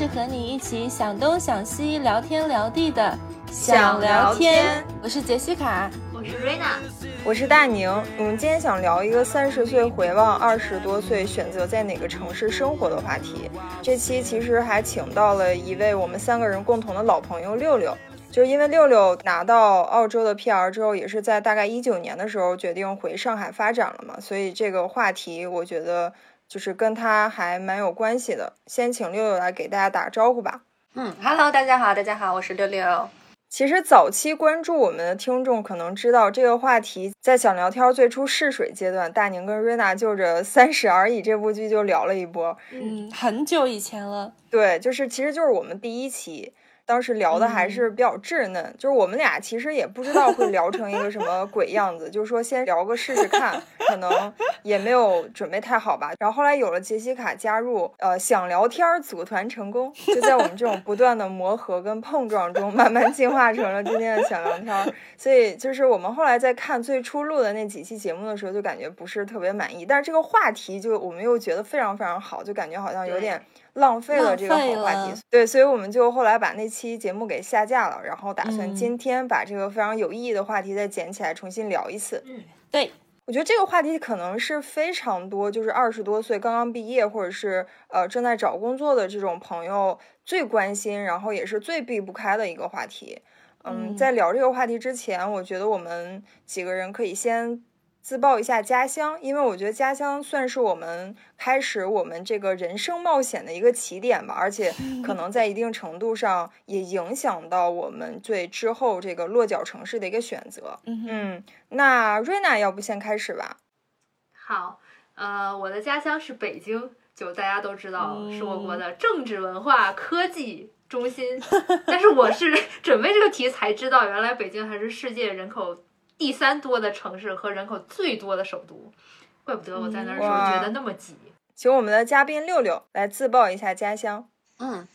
是和你一起想东想西、聊天聊地的想聊天。我是杰西卡，我是瑞娜，我是大宁。我们今天想聊一个三十岁回望二十多岁，选择在哪个城市生活的话题。这期其实还请到了一位我们三个人共同的老朋友六六。就是因为六六拿到澳洲的 PR 之后，也是在大概一九年的时候决定回上海发展了嘛，所以这个话题我觉得就是跟他还蛮有关系的。先请六六来给大家打个招呼吧。嗯，Hello，大家好，大家好，我是六六。其实早期关注我们的听众可能知道，这个话题在想聊天最初试水阶段，大宁跟瑞娜就着《三十而已》这部剧就聊了一波。嗯，很久以前了。对，就是其实就是我们第一期。当时聊的还是比较稚嫩，就是我们俩其实也不知道会聊成一个什么鬼样子，就是说先聊个试试看，可能也没有准备太好吧。然后后来有了杰西卡加入，呃，想聊天组团成功，就在我们这种不断的磨合跟碰撞中，慢慢进化成了今天的想聊天。所以就是我们后来在看最初录的那几期节目的时候，就感觉不是特别满意，但是这个话题就我们又觉得非常非常好，就感觉好像有点。浪费了这个好话题，对，所以我们就后来把那期节目给下架了，然后打算今天把这个非常有意义的话题再捡起来重新聊一次。嗯，对，我觉得这个话题可能是非常多，就是二十多岁刚刚毕业或者是呃正在找工作的这种朋友最关心，然后也是最避不开的一个话题。嗯，在聊这个话题之前，我觉得我们几个人可以先。自报一下家乡，因为我觉得家乡算是我们开始我们这个人生冒险的一个起点吧，而且可能在一定程度上也影响到我们对之后这个落脚城市的一个选择。嗯，那瑞娜要不先开始吧？好，呃，我的家乡是北京，就大家都知道是我国的政治文化科技中心，但是我是准备这个题才知道，原来北京还是世界人口。第三多的城市和人口最多的首都，怪不得我在那儿时候觉得那么挤。请我们的嘉宾六六来自报一下家乡。嗯，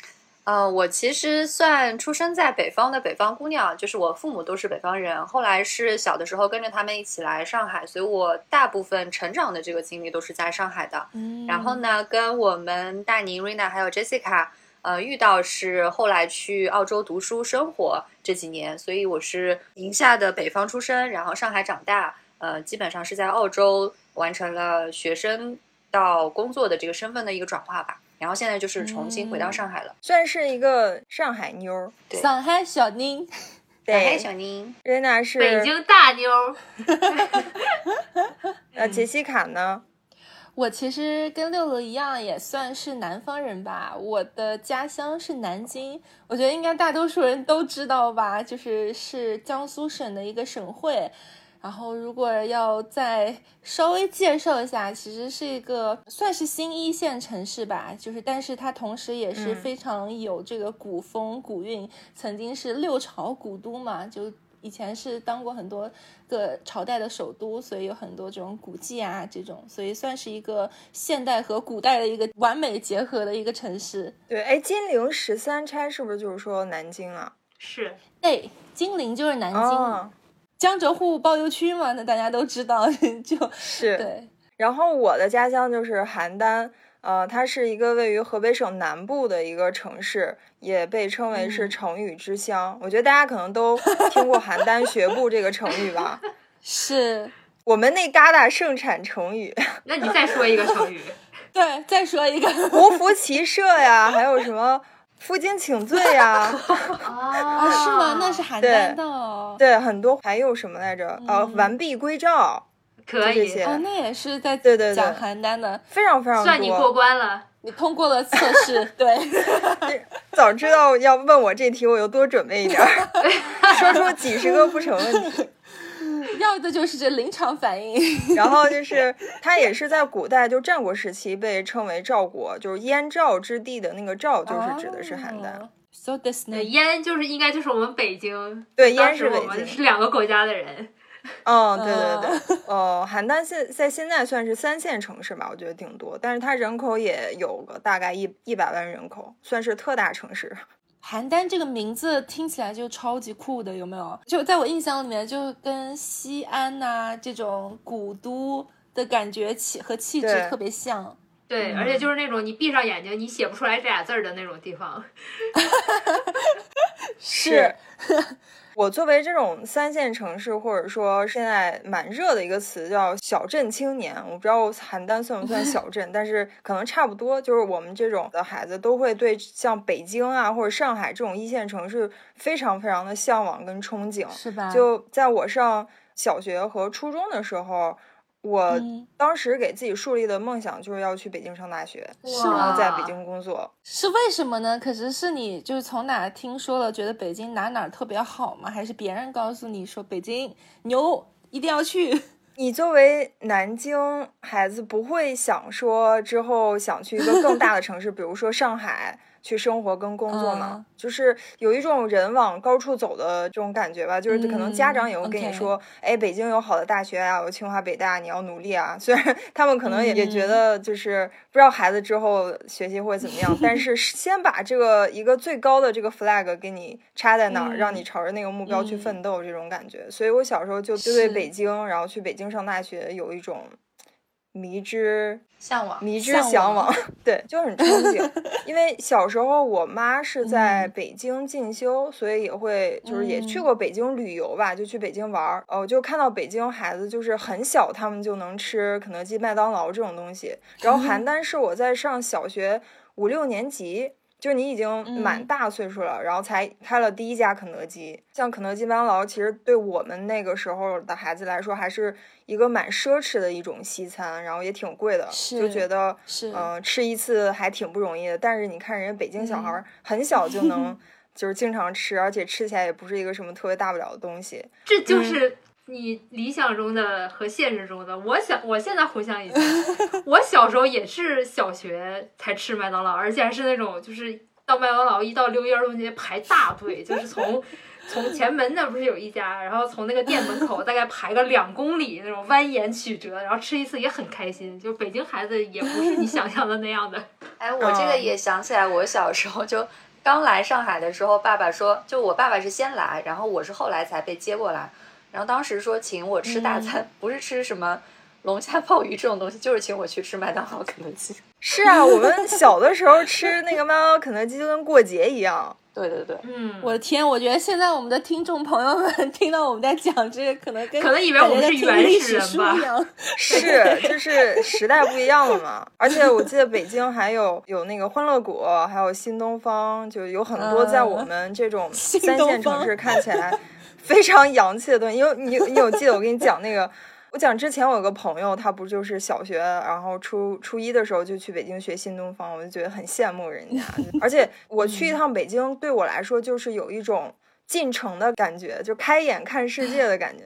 呃，我其实算出生在北方的北方姑娘，就是我父母都是北方人。后来是小的时候跟着他们一起来上海，所以我大部分成长的这个经历都是在上海的。嗯，然后呢，跟我们大宁、瑞娜还有 Jessica。呃，遇到是后来去澳洲读书生活这几年，所以我是宁夏的北方出生，然后上海长大，呃，基本上是在澳洲完成了学生到工作的这个身份的一个转化吧，然后现在就是重新回到上海了，算是一个上海妞儿，上海小宁，上海小宁，瑞娜是北京大妞儿，呃，杰西卡呢？我其实跟六六一样，也算是南方人吧。我的家乡是南京，我觉得应该大多数人都知道吧，就是是江苏省的一个省会。然后，如果要再稍微介绍一下，其实是一个算是新一线城市吧。就是，但是它同时也是非常有这个古风古韵，曾经是六朝古都嘛，就。以前是当过很多个朝代的首都，所以有很多这种古迹啊，这种，所以算是一个现代和古代的一个完美结合的一个城市。对，哎，金陵十三钗是不是就是说南京啊？是，对，金陵就是南京，江浙沪包邮区嘛，那大家都知道，就是对。然后我的家乡就是邯郸。呃，它是一个位于河北省南部的一个城市，也被称为是成语之乡。我觉得大家可能都听过“邯郸学步”这个成语吧？是我们那旮瘩盛产成语。那你再说一个成语？对，再说一个“胡服骑射”呀，还有什么“负荆请罪”呀？啊，是吗？那是邯郸的。对，很多还有什么来着？呃，“完璧归赵”。可以哦，那也是在对对讲邯郸的，非常非常算你过关了，你通过了测试。对，早知道要问我这题，我就多准备一点儿，说出几十个不成问题。要的就是这临场反应。然后就是它也是在古代就战国时期被称为赵国，就是燕赵之地的那个赵，就是指的是邯郸。So this 燕就是应该就是我们北京，对，燕是我们是两个国家的人。嗯，对对对，哦，邯郸现在现在算是三线城市吧，我觉得挺多，但是它人口也有个大概一一百万人口，算是特大城市。邯郸这个名字听起来就超级酷的，有没有？就在我印象里面，就跟西安呐这种古都的感觉气和气质特别像。对，嗯而且就是那种你闭上眼睛你写不出来这俩字儿的那种地方。是。我作为这种三线城市，或者说现在蛮热的一个词叫小镇青年，我不知道邯郸算不算小 镇，但是可能差不多。就是我们这种的孩子都会对像北京啊或者上海这种一线城市非常非常的向往跟憧憬。是吧？就在我上小学和初中的时候，我嗯当时给自己树立的梦想就是要去北京上大学，是然后在北京工作。是为什么呢？可是是你就是从哪儿听说了，觉得北京哪哪儿特别好吗？还是别人告诉你说北京牛，一定要去？你作为南京孩子，不会想说之后想去一个更大的城市，比如说上海去生活跟工作嘛？嗯就是有一种人往高处走的这种感觉吧。就是可能家长也会跟你嗯说，哎，北京有好的大学啊，有清华北大，你要努力啊。虽然他们可能也、也觉嗯得就是不知道孩子之后学习会怎么样，但是 先把这个一个最高的这个 flag 给你插在那儿，让你嗯朝着那个目标去嗯奋斗，这种感觉。所以我小时候就就对北京，然后去北京上大学有一种迷之向往。迷之向往向往，对，就很憧憬。因为小时候我妈是在嗯北京进修，所以也会就是也去嗯过北京旅游吧，就去北京玩儿。哦，就看到北京孩子就是很小，他们就能吃肯德基、麦当劳这种东西。然后 邯郸是我在上小学五六年级。就是你已经满嗯大岁数了，然后才开了第一家肯德基。像肯德基、麦当劳，其实对我们那个时候的孩子来说，还是一个蛮奢侈的一种西餐，然后也挺贵的，就觉得是嗯、吃一次还挺不容易的。但是你看人家北京小孩儿很小就能 就是经常吃，而且吃起来也不是一个什么特别大不了的东西。这嗯就是你理想中的和现实中的。我想，我现在回想一下，我小时候也是小学才吃麦当劳，而且还是那种就是到麦当劳一到六一儿童节排大队，就是从。从前门那不是有一家，然后从那个店门口大概排个两公里那种蜿蜒曲折，然后吃一次也很开心。就北京孩子也不是你想象的那样的。哎，我这个也想起来，我小时候就刚来上海的时候，爸爸说，就我爸爸是先来，然后我是后来才被接过来。然后当时说请我吃大餐，不是吃什么龙虾鲍鱼这种东西，就是请我去吃麦当劳、肯德基。是啊，我们小的时候吃那个麦当劳、肯德基就跟过节一样。对对对，嗯，我的天，我觉得现在我们的听众朋友们 听到我们在讲这个，可能跟可能以为我们是原始人吧。是，就是时代不一样了嘛。而且我记得北京还有有那个欢乐谷，还有新东方，就有很多在我们这种三线城市看起来非常洋气的东西。因为你你有记得我跟你讲那个。我讲之前我有个朋友，他不就是小学，然后初初一的时候就去北京学新东方，我就觉得很羡慕人家。而且我去一趟北京，对我来说就是有一种进城的感觉，就开眼看世界的感觉。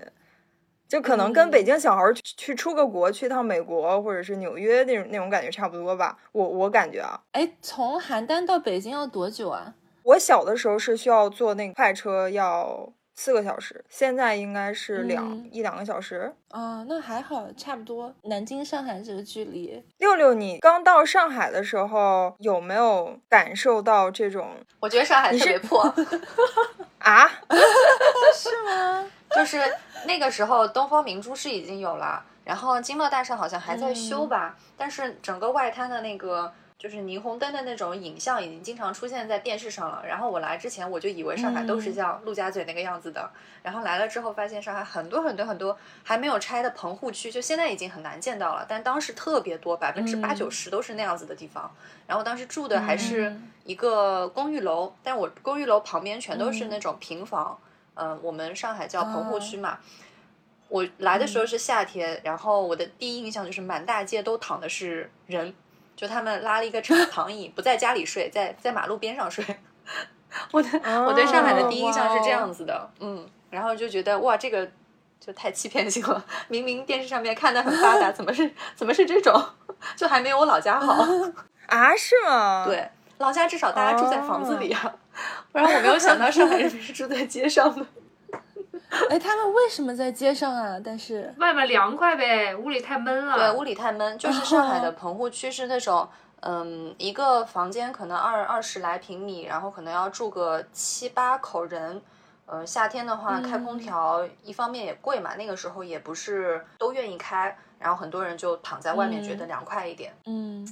就可能跟北京小孩去出个国，去趟美国或者是纽约那种那种感觉差不多吧。我我感觉啊，哎，从邯郸到北京要多久啊？我小的时候是需要坐那个快车，要四个小时，现在应该是两、嗯一两个小时。啊，那还好，差不多。南京、上海这个距离，六六，你刚到上海的时候有没有感受到这种我觉得上海特别破 啊？是吗？就是那个时候东方明珠是已经有了，然后金茂大厦好像还在修吧，但是整个外滩的那个就是霓虹灯的那种影像已经经常出现在电视上了。然后我来之前我就以为上海都是像陆家嘴那个样子的，然后来了之后发现上海很多很多很多还没有拆的棚户区，就现在已经很难见到了，但当时特别多，百分之八九十都是那样子的地方。然后当时住的还是嗯一个公寓楼，但我公寓楼旁边全都是嗯那种平房。嗯，我们上海叫棚户哦区嘛。我来的时候是夏天，然后我的第一印象就是满大街都躺的是人，就他们拉了一个长 躺椅，不在家里睡，在在马路边上睡。我的、我对上海的第一印象是这样子的，嗯，然后就觉得哇，这个就太欺骗性了。明明电视上面看的很发达，怎么是怎么是这种？就还没有我老家好。啊，是吗？，对，老家至少大家住在房子里啊，不然我没有想到上海人民是住在街上的。哎，他们为什么在街上啊？但是，外面凉快呗，屋里太闷了。对，屋里太闷，就是上海的棚户区是那种，嗯，一个房间可能二二十来平米，然后可能要住个七八口人，呃，夏天的话开空嗯调，一方面也贵嘛，那个时候也不是都愿意开，然后很多人就躺在外面，觉得嗯凉快一点，嗯，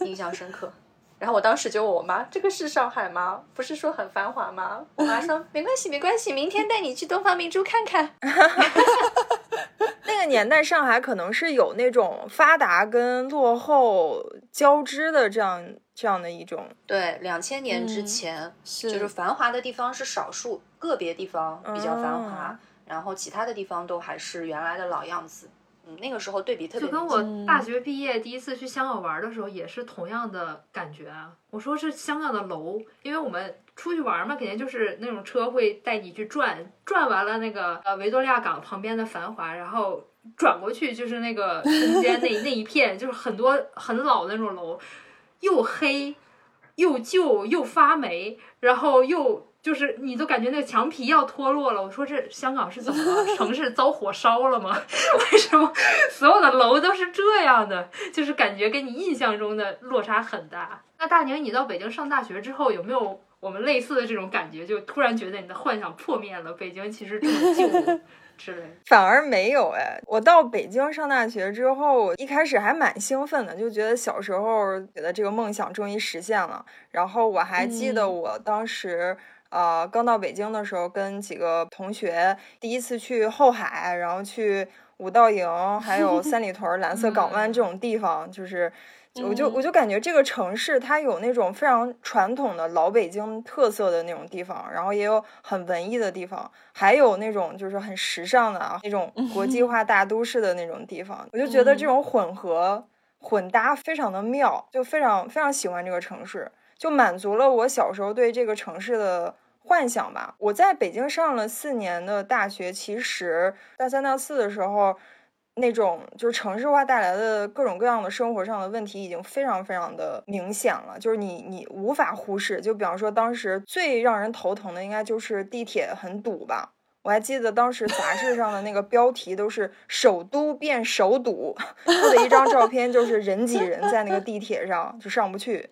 印象深刻。然后我当时就问我妈：“这个是上海吗？不是说很繁华吗？”我妈说：“没关系，没关系，明天带你去东方明珠看看。那个年代上海可能是有那种发达跟落后交织的这样这样的一种，”对，两千年之嗯前，是就是繁华的地方是少数，个别地方比较繁华，嗯然后其他的地方都还是原来的老样子。嗯，那个时候对比特别就跟我大学毕业第一次去香港玩的时候，也是同样的感觉啊。我说是香港的楼，因为我们出去玩嘛，肯定就是那种车会带你去转，转完了那个呃维多利亚港旁边的繁华，然后转过去就是那个中间那那一片，就是很多很老的那种楼，又黑又旧又发霉，然后又。就是你都感觉那个墙皮要脱落了，我说这香港是怎么了？城市遭火烧了吗？为什么所有的楼都是这样的？就是感觉跟你印象中的落差很大。那大宁，你到北京上大学之后，有没有我们类似的这种感觉？就突然觉得你的幻想破灭了，北京其实这么旧 之类的。反而没有哎。我到北京上大学之后，一开始还蛮兴奋的，就觉得小时候觉得这个梦想终于实现了。然后我还记得嗯我当时。呃，刚到北京的时候，跟几个同学第一次去后海，然后去五道营，还有三里屯、蓝色港湾这种地方，就是，我就我就感觉这个城市它有那种非常传统的老北京特色的那种地方，然后也有很文艺的地方，还有那种就是很时尚的啊那种国际化大都市的那种地方，我就觉得这种混合混搭非常的妙，就非常非常喜欢这个城市。就满足了我小时候对这个城市的幻想吧。我在北京上了四年的大学，其实大三、大四的时候，那种就是城市化带来的各种各样的生活上的问题已经非常非常的明显了，就是你你无法忽视。就比方说，当时最让人头疼的应该就是地铁很堵吧。我还记得当时杂志上的那个标题都是“首都变首堵”，附的一张照片就是人挤人在那个地铁上就上不去。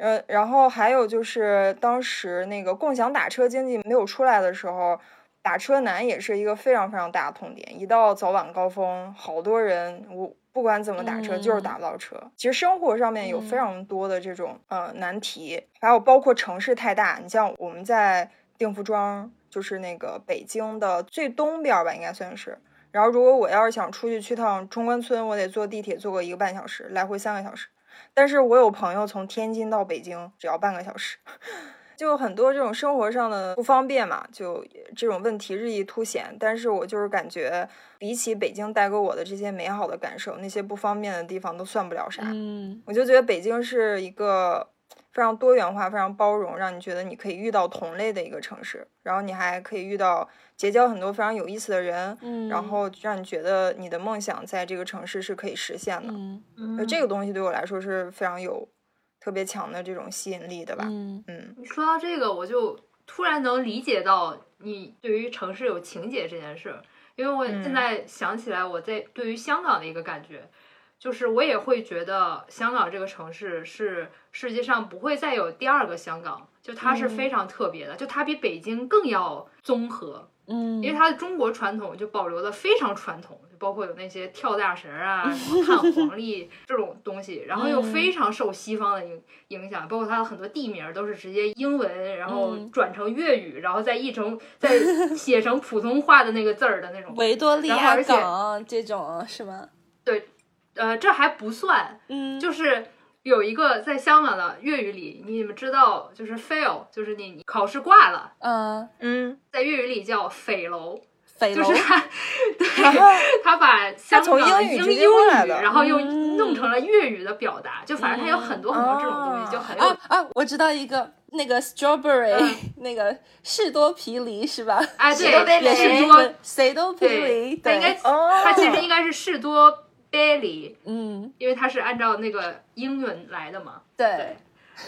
呃，然后还有就是当时那个共享打车经济没有出来的时候，打车难也是一个非常非常大的痛点。一到早晚高峰，好多人我不管怎么打车就是打不到车。其实生活上面有非常多的这种呃难题，还有包括城市太大，你像我们在定福庄，就是那个北京的最东边吧，应该算是。然后如果我要是想出去去趟中关村，我得坐地铁坐个一个半小时，来回三个小时。但是我有朋友从天津到北京只要半个小时，就很多这种生活上的不方便嘛，就这种问题日益凸显。但是我就是感觉，比起北京带给我的这些美好的感受，那些不方便的地方都算不了啥。嗯我就觉得北京是一个非常多元化、非常包容，让你觉得你可以遇到同类的一个城市，然后你还可以遇到结交很多非常有意思的人，嗯，然后让你觉得你的梦想在这个城市是可以实现的。嗯就这个东西对我来说是非常有特别强的这种吸引力的吧。嗯嗯你说到这个，我就突然能理解到你对于城市有情节这件事儿，因为我嗯现在想起来我在对于香港的一个感觉，就是我也会觉得香港这个城市是世界上不会再有第二个香港，就它是非常特别的，就它比北京更要综合，嗯，因为它的中国传统就保留的非常传统，就包括有那些跳大神啊、什么 汉黄历这种东西，然后又非常受西方的影影响，包括它的很多地名都是直接英文，然后嗯转成粤语，然后再译成再写成普通话的那个字儿的那种。维多利亚港这种是吗？呃，这还不算，嗯，就是有一个在香港的粤语里，你们知道，就是 fail，就是你你考试挂了，嗯，嗯，在粤语里叫匪楼。匪楼就是他，对啊他把香港从的英英语直接过来语，然后又嗯。弄成了粤语的表达，就反正他有很多很多这种东西，嗯就很有啊啊，我知道一个那个 strawberry，嗯那个士多啤梨是吧？哎，士多对，士多，谁都啤梨，对，它应该对，哦，它其实应该是士多啤梨，嗯，因为它是按照那个英文来的嘛。对，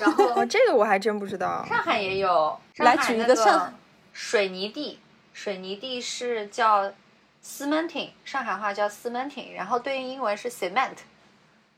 然后哦，这个我还真不知道。上海也有，来上海那举一个上水泥地，水泥地是叫 cementing，上海话叫 cementing，然后对应英文是 cement。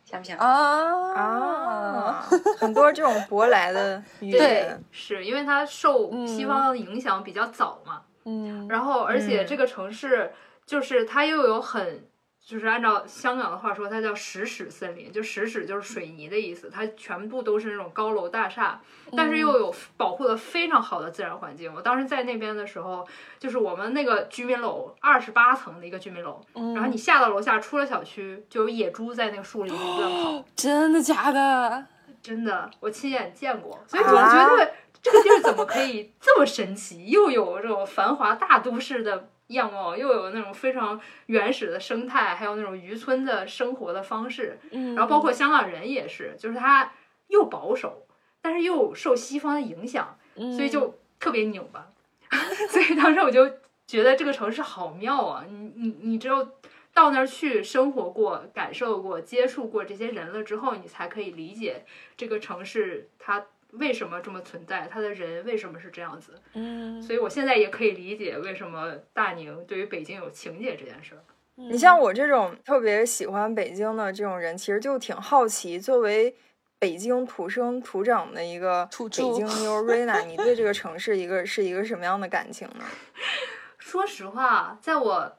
想不想？啊啊，很多这种舶来的语对言，是因为它受嗯西方的影响比较早嘛，嗯，然后而且嗯这个城市就是它又有很。就是按照香港的话说，它叫石屎森林，就石屎就是水泥的意思，它全部都是那种高楼大厦，但是又有保护的非常好的自然环境。我当时在那边的时候，就是我们那个居民楼二十八层的一个居民楼，嗯然后你下到楼下，出了小区就有野猪在那个树林里乱跑，真的假的？真的，我亲眼见过，所以我觉得这个地儿怎么可以这么神奇？又有这种繁华大都市的样貌，又有那种非常原始的生态，还有那种渔村的生活的方式。嗯，然后包括香港人也是，就是他又保守，但是又受西方的影响，嗯，所以就特别拧巴。所以当时我就觉得这个城市好妙啊！你你你只有到那儿去生活过、感受过、接触过这些人了之后，你才可以理解这个城市它为什么这么存在，他的人为什么是这样子。嗯，所以我现在也可以理解为什么大宁对于北京有情节这件事儿。你你像我这种特别喜欢北京的这种人，其实就挺好奇，作为北京土生土长的一个北京妞瑞娜，你对这个城市一个 是一个什么样的感情呢？说实话，在我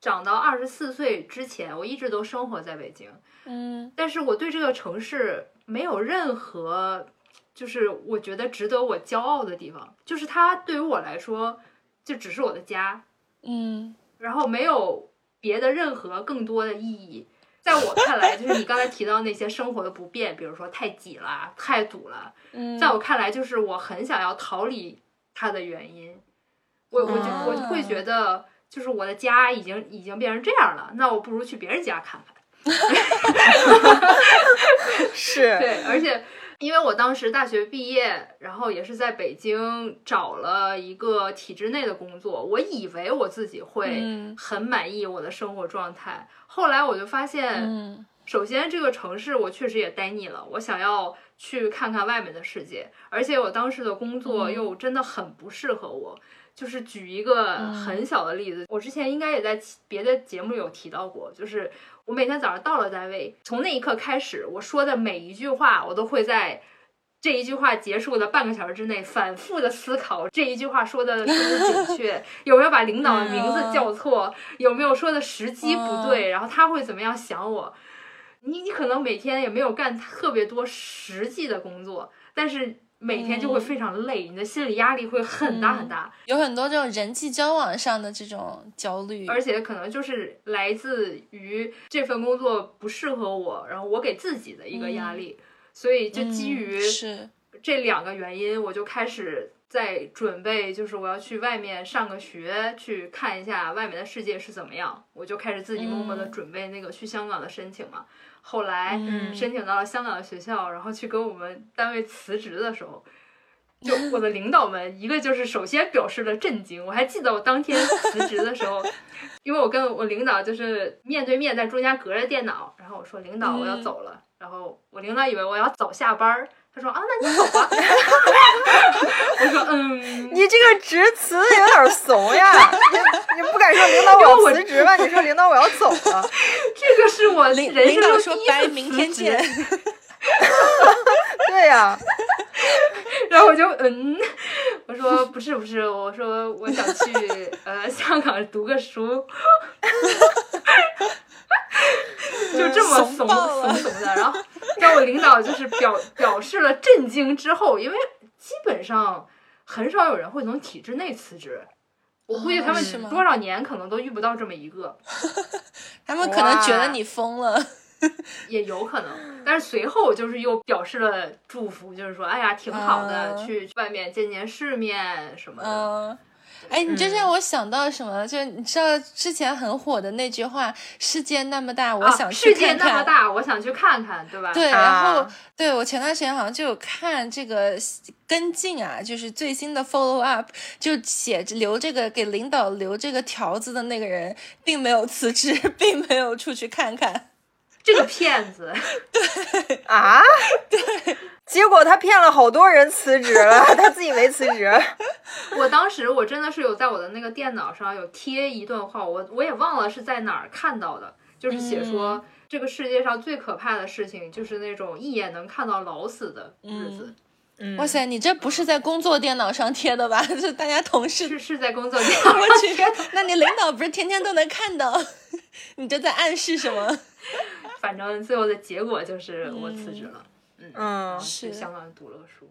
长到二十四岁之前，我一直都生活在北京。嗯但是我对这个城市没有任何，就是我觉得值得我骄傲的地方，就是它对于我来说就只是我的家，嗯然后没有别的任何更多的意义。在我看来，就是你刚才提到那些生活的不便，比如说太挤了、太堵了，嗯，在我看来，就是我很想要逃离它的原因。我我就我就会觉得，就是我的家已经已经变成这样了，那我不如去别人家看看。是，对，而且因为我当时大学毕业，然后也是在北京找了一个体制内的工作，我以为我自己会嗯。很满意我的生活状态，后来我就发现，嗯。首先这个城市我确实也待腻了，我想要去看看外面的世界，而且我当时的工作嗯。又真的很不适合我。就是举一个很小的例子，我之前应该也在别的节目有提到过，就是我每天早上到了单位，从那一刻开始，我说的每一句话，我都会在这一句话结束的半个小时之内反复的思考这一句话说的是不是准确，有没有把领导的名字叫错，有没有说的时机不对，然后他会怎么样想我。你你可能每天也没有干特别多实际的工作，但是每天就会非常累，你的心理压力会很大很大。有很多这种人际交往上的这种焦虑，而且可能就是来自于这份工作不适合我，然后我给自己的一个压力，所以就基于嗯是。这两个原因，我就开始在准备，就是我要去外面上个学，去看一下外面的世界是怎么样，我就开始自己默默的嗯。准备那个去香港的申请嘛。后来嗯申请到了香港的学校，然后去跟我们单位辞职的时候。就我的领导们，一个就是首先表示了震惊。我还记得我当天辞职的时候，因为我跟我领导就是面对面，在中间隔着电脑，然后我说领导我要嗯走了，然后我领导以为我要早下班儿，他说啊那你走吧，我说嗯，你这个致辞有点怂呀，你你不敢说领导我要辞职吧？你说领导我要走了，这个是我领人领导说生中第一拜，次明天辞职见。对呀、然后我就嗯，我说不是不是，我说我想去呃香港读个书，就这么怂怂怂怂的。然后让我领导就是表表示了震惊之后，因为基本上很少有人会从体制内辞职。我估计他们多少年可能都遇不到这么一个，他们可能觉得你疯了。也有可能。但是随后就是又表示了祝福，就是说，哎呀，挺好的，嗯去外面见见世面什么的。嗯，哎，你这让我想到什么？就你知道之前很火的那句话“世界那么大，我啊想去世界看看”那么大，我想去看看，对吧？对，然后、啊。对我前段时间好像就有看这个跟进啊，就是最新的 follow up，就写着留这个给领导留这个条子的那个人，并没有辞职，并没有出去看看。这个骗子，对。啊，对，结果他骗了好多人辞职了，他自己没辞职。我当时我真的是有在我的那个电脑上有贴一段话，我我也忘了是在哪儿看到的，就是写说。这个世界上最可怕的事情就是那种一眼能看到老死的日子。嗯哇塞，你这不是在工作电脑上贴的吧？是大家同事是是在工作电脑我上去贴的，那你领导不是天天都能看到？你这在暗示什么？反正最后的结果就是我辞职了，嗯，是去香港读了书。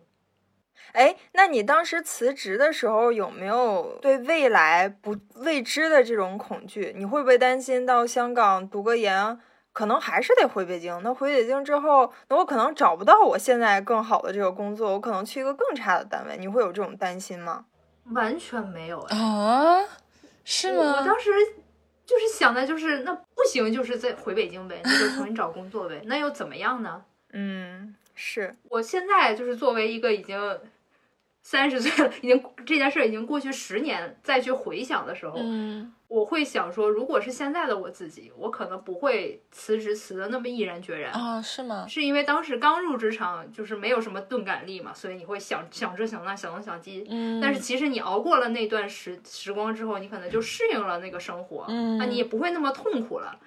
哎，那你当时辞职的时候有没有对未来不未知的这种恐惧？你会不会担心到香港读个研，可能还是得回北京？那回北京之后，那我可能找不到我现在更好的这个工作，我可能去一个更差的单位，你会有这种担心吗？完全没有哎，啊？是吗我？当时就是想的就是那不行，就是再回北京呗，那就重新找工作呗，那又怎么样呢？嗯，是，我现在就是作为一个已经三十岁了，已经这件事儿已经过去十年，再去回想的时候，嗯我会想说，如果是现在的我自己，我可能不会辞职辞的那么毅然决然。啊，是吗？是因为当时刚入职场，就是没有什么钝感力嘛，所以你会想想这想那想东想西。嗯，但是其实你熬过了那段时时光之后，你可能就适应了那个生活，嗯那你也不会那么痛苦了。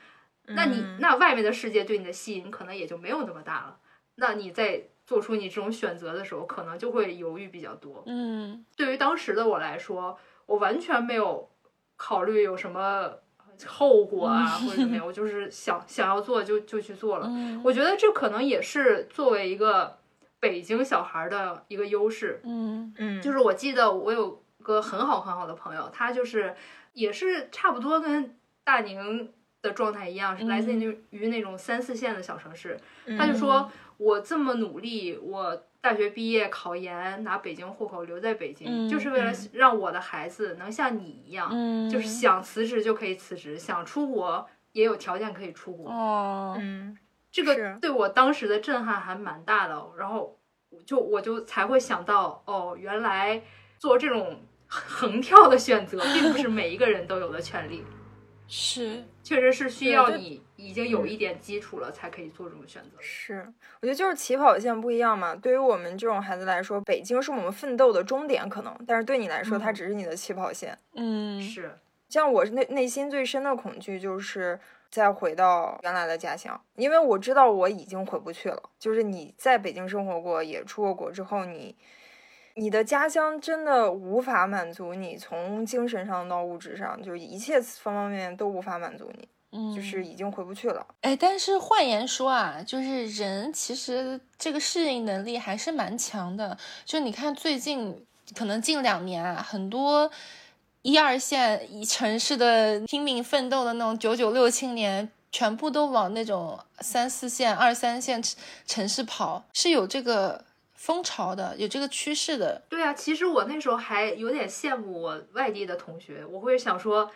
那你嗯那外面的世界对你的吸引可能也就没有那么大了。那你在做出你这种选择的时候，可能就会犹豫比较多。嗯对于当时的我来说，我完全没有考虑有什么后果啊，或者怎么样，我就是想想要做就就去做了。嗯我觉得这可能也是作为一个北京小孩儿的一个优势。嗯嗯，就是我记得我有个很好很好的朋友，他就是也是差不多跟大宁的状态一样，是来自于于那种三四线的小城市。他就说我这么努力，我大学毕业考研拿北京户口留在北京，嗯就是为了嗯。让我的孩子能像你一样，嗯，就是想辞职就可以辞职，想出国也有条件可以出国。哦，嗯这个对我当时的震撼还蛮大的，然后就我就才会想到，哦，原来做这种横跳的选择，并不是每一个人都有的权利，是，确实是需要你已经有一点基础了才可以做这种选择。是，我觉得就是起跑线不一样嘛。对于我们这种孩子来说，北京是我们奋斗的终点，可能，但是对你来说，它嗯只是你的起跑线。嗯是，像我内内心最深的恐惧就是再回到原来的家乡，因为我知道我已经回不去了。就是你在北京生活过，也出过国之后，你你的家乡真的无法满足你，从精神上到物质上，就是一切方方面面都无法满足你，嗯，就是已经回不去了。哎，但是换言说啊，就是人其实这个适应能力还是蛮强的。就你看最近可能近两年啊，很多一二线一城市的拼命奋斗的那种九九六青年，全部都往那种三四线、二三线城城市跑，是有这个风潮的，有这个趋势的。对啊，其实我那时候还有点羡慕我外地的同学，我会想说，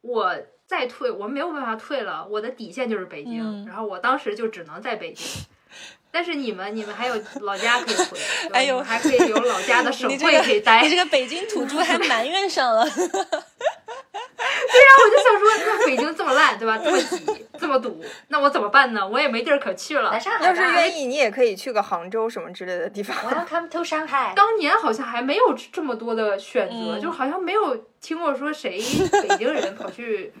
我再退，我没有办法退了，我的底线就是北京，嗯然后我当时就只能在北京。但是你们，你们还有老家可以回，哎呦还可以有老家的 省会可以待。你这个北京土著还埋怨 上了。我就想说，那北京这么烂，对吧？这么挤，这么堵，那我怎么办呢？我也没地儿可去了来。上海要是愿意，你也可以去个杭州什么之类的地方。，Welcome to 上海。当年好像还没有这么多的选择，嗯就好像没有听过说谁 北京人跑去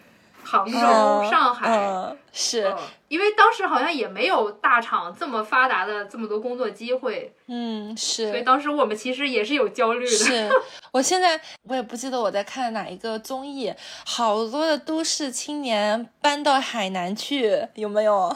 杭州、嗯上海。嗯，是，嗯因为当时好像也没有大厂这么发达的这么多工作机会，嗯，是。所以当时我们其实也是有焦虑的。是我现在我也不记得我在看哪一个综艺，好多的都市青年搬到海南去，有没有？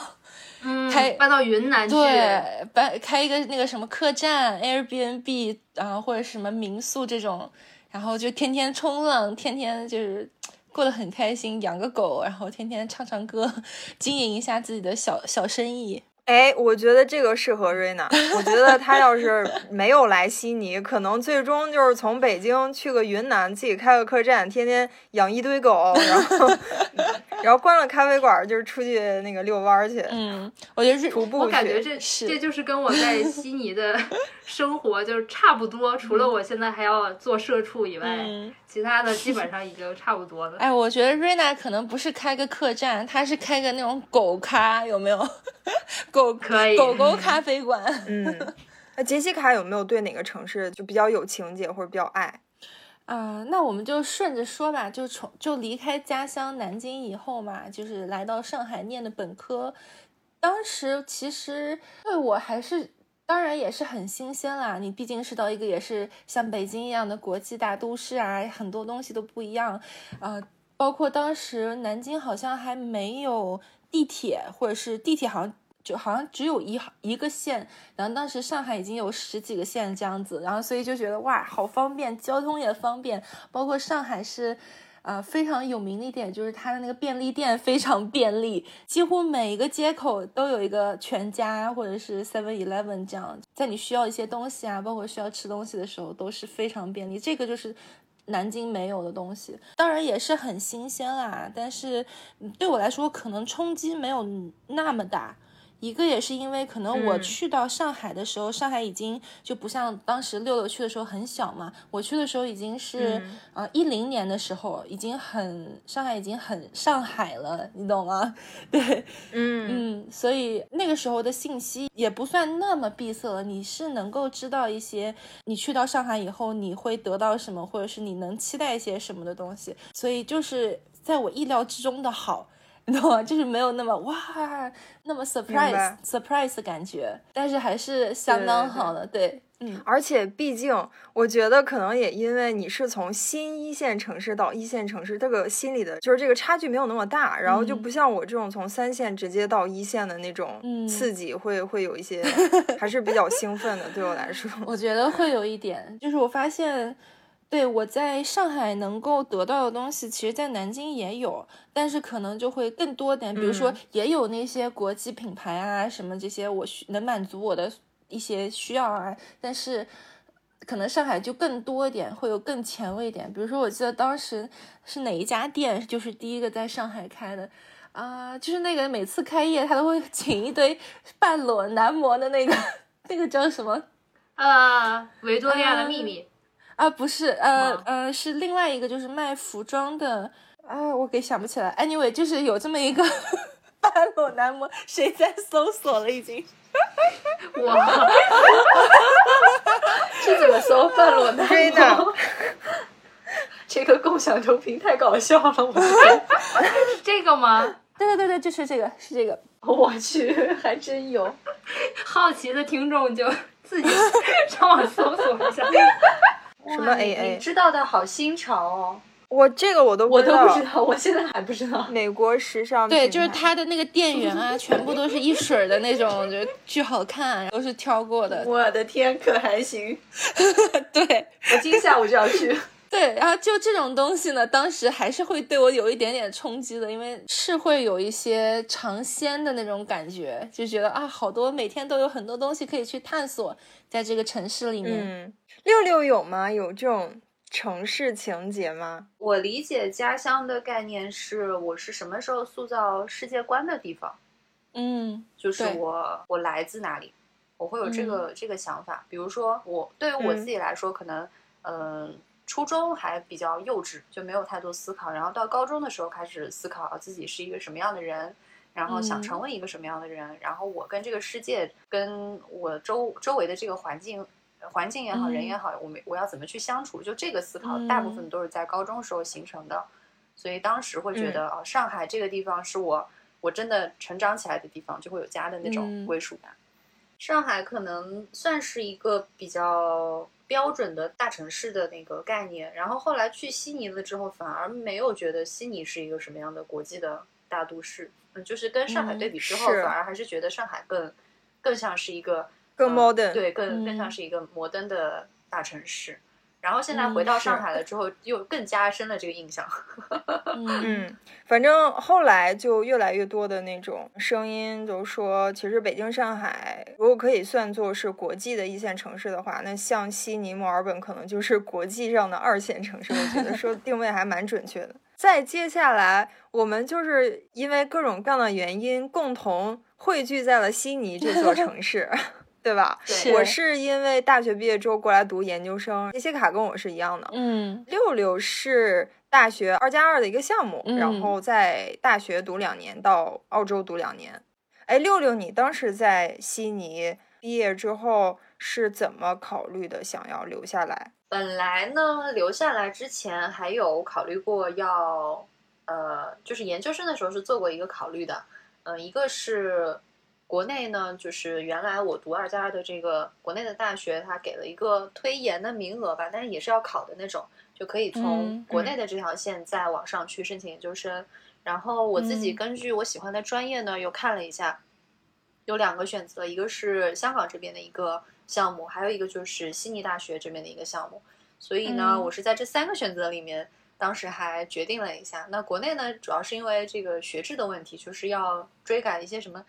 嗯开搬到云南去，对，搬开一个那个什么客栈、Airbnb 啊，或者什么民宿这种，然后就天天冲浪，天天就是过得很开心，养个狗，然后天天唱唱歌，经营一下自己的小小生意。哎，我觉得这个适合瑞娜。我觉得她要是没有来悉尼，可能最终就是从北京去个云南，自己开个客栈，天天养一堆狗，然后然后关了咖啡馆，就是出去那个遛弯儿去，嗯，我觉得是徒步我感觉。这是这就是跟我在悉尼的生活就是差不多，除了我现在还要做社畜以外，嗯。其他的 基本上已经差不多了。哎，我觉得瑞娜可能不是开个客栈，她是开个那种狗咖，有没有？狗可以狗狗咖啡馆。嗯，那杰西卡有没有对哪个城市就比较有情节或者比较爱？啊，那我们就顺着说吧，就从就离开家乡南京以后嘛，就是来到上海念的本科。当时其实对我还是，当然也是很新鲜啦。你毕竟是到一个也是像北京一样的国际大都市啊，很多东西都不一样啊。包括当时南京好像还没有地铁，或者是地铁好像。就好像只有一一个线，然后当时上海已经有十几个线这样子，然后所以就觉得哇，好方便，交通也方便，包括上海是，呃，非常有名的一点就是它的那个便利店非常便利，几乎每一个街口都有一个全家或者是 Seven Eleven 这样，在你需要一些东西啊，包括需要吃东西的时候都是非常便利，这个就是南京没有的东西，当然也是很新鲜啦，但是对我来说可能冲击没有那么大。一个也是因为可能我去到上海的时候，上海已经就不像当时六六去的时候很小嘛。我去的时候已经是呃一零年的时候，已经很上海已经很上海了，你懂吗？对，嗯嗯，所以那个时候的信息也不算那么闭塞了，你是能够知道一些你去到上海以后你会得到什么，或者是你能期待一些什么的东西。所以就是在我意料之中的好。你懂吗？就是没有那么哇，那么 surprise surprise 感觉，但是还是相当好的，对，嗯。而且毕竟，我觉得可能也因为你是从新一线城市到一线城市，这个心理的就是这个差距没有那么大，然后就不像我这种从三线直接到一线的那种刺激，会会有一些 还是比较兴奋的，对我来说。我觉得会有一点，就是我发现。对我在上海能够得到的东西，其实，在南京也有，但是可能就会更多点。比如说，也有那些国际品牌啊，什么这些，我需能满足我的一些需要啊。但是，可能上海就更多一点，会有更前卫一点。比如说，我记得当时是哪一家店，就是第一个在上海开的啊，就是那个每次开业，他都会请一堆半裸男模的那个，那个叫什么？呃，维多利亚的秘密。啊，不是，呃呃，是另外一个，就是卖服装的啊，我给想不起来。Anyway，就是有这么一个半裸男模，谁在搜索了已经？哇，是怎么搜半裸男模？这个共享投屏太搞笑了，我的天！这个吗？对对对对，就是这个，是这个。我去，还真有。好奇的听众就自己上网搜索一下。什么 A A？你知道的好新潮哦！我这个我都我都不知道，我现在还不知道。美国时尚对，就是它的那个店员啊，全部都是一水的那种，就巨好看，都是挑过的。我的天，可还行？对，我今天下午就要去。对，然后就这种东西呢，当时还是会对我有一点点冲击的，因为是会有一些尝鲜的那种感觉，就觉得啊，好多每天都有很多东西可以去探索，在这个城市里面。嗯，六六有吗？有这种城市情节吗？我理解家乡的概念是，我是什么时候塑造世界观的地方。嗯，就是我我来自哪里，我会有这个这个想法。比如说，我对于我自己来说，可能嗯。初中还比较幼稚，就没有太多思考。然后到高中的时候开始思考自己是一个什么样的人，然后想成为一个什么样的人。然后我跟这个世界，跟我周周围的这个环境，环境也好，人也好，我们我要怎么去相处？就这个思考，大部分都是在高中时候形成的。所以当时会觉得，哦，上海这个地方是我我真的成长起来的地方，就会有家的那种归属感。上海可能算是一个比较。标准的大城市的那个概念，然后后来去悉尼了之后，反而没有觉得悉尼是一个什么样的国际的大都市，嗯，就是跟上海对比之后，反而还是觉得上海更更像是一个更 modern，对，更更像是一个摩登的大城市。然后现在回到上海了之后，又更加深了这个印象。嗯，反正后来就越来越多的那种声音，都说其实北京、上海如果可以算作是国际的一线城市的话，那像悉尼、墨尔本可能就是 国际上的二线城市。我觉得说定位还蛮准确的。再接下来，我们就是因为各种各样的原因，共同汇聚在了悉尼这座城市。对吧？我是因为大学毕业之后过来读研究生，杰西卡跟我是一样的。嗯，六六是大学二加二的一个项目，然后在大学读两年，到澳洲读两年。哎，六六，你当时在悉尼毕业之后是怎么考虑的？想要留下来？本来呢，留下来之前还有考虑过要，呃，就是研究生的时候是做过一个考虑的，嗯、一个是国内呢，就是原来我读二加二的这个国内的大学，它给了一个推研的名额吧，但是也是要考的那种，就可以从嗯国内的这条线再往上去申请研究生。然后我自己嗯根据我喜欢的专业呢，又看了一下，有两个选择，一个是香港这边的一个项目，还有一个就是悉尼大学这边的一个项目。所以呢，嗯我是在这三个选择里面，当时还决定了一下。那国内呢，主要是因为这个学制的问题，就是要追赶一些什么。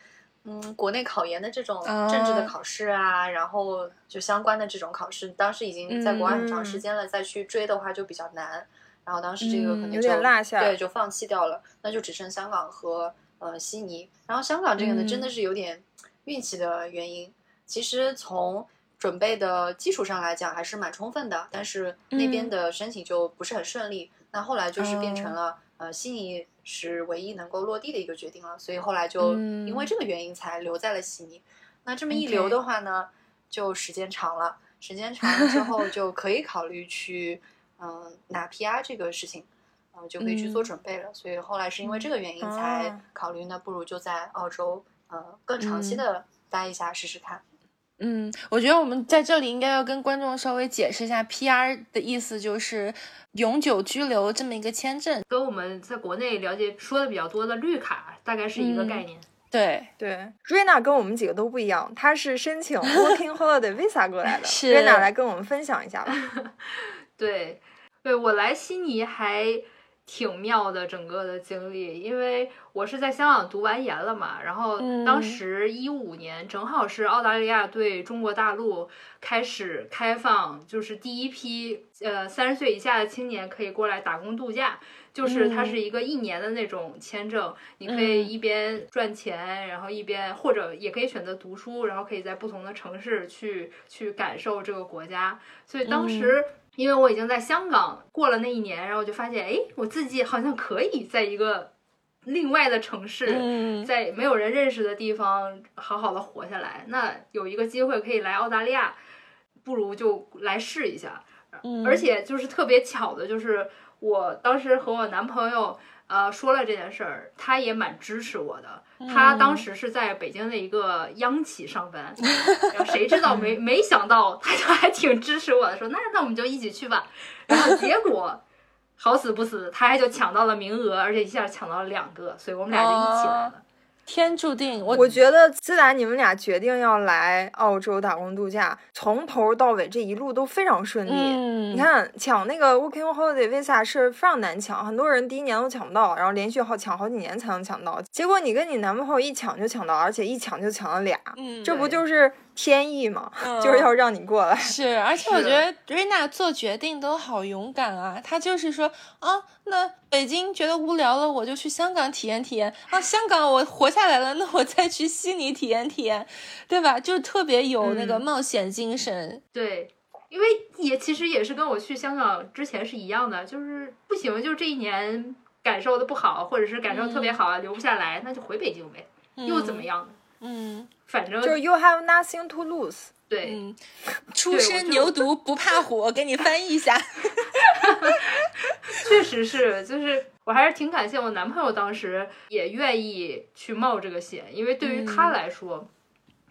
嗯，国内考研的这种啊政治的考试啊，然后就相关的这种考试，当时已经在国外很长时间了，再去追的话就比较难。然后当时这个可能嗯就、有点落下对，就放弃掉了，那就只剩香港和呃悉尼。然后香港这个呢，嗯真的是有点运气的原因。其实从准备的基础上来讲，还是蛮充分的，但是那边嗯的申请就不是很顺利。那后来就是变成哦了、呃悉尼是唯一能够落地的一个决定了，所以后来就嗯因为这个原因才留在了悉尼。那这么一留的话呢，就时间长了，时间长了之后 就可以考虑去嗯、拿 PR 这个事情。呃，就可以去做嗯准备了，所以后来是因为这个原因才啊考虑，那不如就在澳洲，呃，更长期嗯的待一下试试看。嗯，我觉得我们在这里应该要跟观众稍微解释一下，PR 的意思就是永久居留这么一个签证。跟我们在国内了解说的比较多的绿卡大概是一个嗯概念。对，对，瑞娜跟我们几个都不一样，她是申请 Working Holiday Visa 过来的。是瑞娜来跟我们分享一下吧。对，对我来悉尼还挺妙的，整个的经历，因为我是在香港读完研了嘛，然后当嗯。时一五年正好是澳大利亚对中国大陆开始开放，就是第一批呃三十岁以下的青年可以过来打工度假。就是它嗯。是一个一年的那种签证，你可以嗯。一边赚钱，然后一边或者也可以选择读书，然后可以在不同的城市去去感受这个国家。所以当嗯。时因为我已经在香港过了那一年，然后我就发现，哎，我自己好像可以在一个另外的城市，嗯在没有人认识的地方好好的活下来。那有一个机会可以来澳大利亚，不如就来试一下。嗯，而且就是特别巧的，就是我当时和我男朋友呃说了这件事儿，他也蛮支持我的。他当时是在北京的一个央企上班，然后谁知道没没想到，他就还挺支持我的，说那那我们就一起去吧。然后结果好死不死，他还就抢到了名额，而且一下抢到了两个，所以我们俩就一起来了。天注定，我我觉得自打你们俩决定要来澳洲打工度假，从头到尾这一路都非常顺利。嗯，你看，抢那个 Working Holiday Visa 是非常难抢，很多人第一年都抢不到，然后连续好抢好几年才能抢到。结果你跟你男朋友一抢就抢到，而且一抢就抢了俩，嗯，这不就是天意嘛？嗯就是要让你过来。是，而且我觉得瑞娜做决定都好勇敢啊！她就是说啊，那北京觉得无聊了，我就去香港体验体验啊。香港我活下来了，那我再去悉尼体验体验，对吧？就特别有那个嗯冒险精神。对，因为也其实也是跟我去香港之前是一样的，就是不行，就这一年感受的不好，或者是感受特别好啊，留不下来，那就回北京呗，又怎么样呢？嗯反正就是 You have nothing to lose。对，嗯，初生牛犊不怕虎，我给你翻译一下。确实是，就是我还是挺感谢我男朋友当时也愿意去冒这个险，因为对于他嗯来说，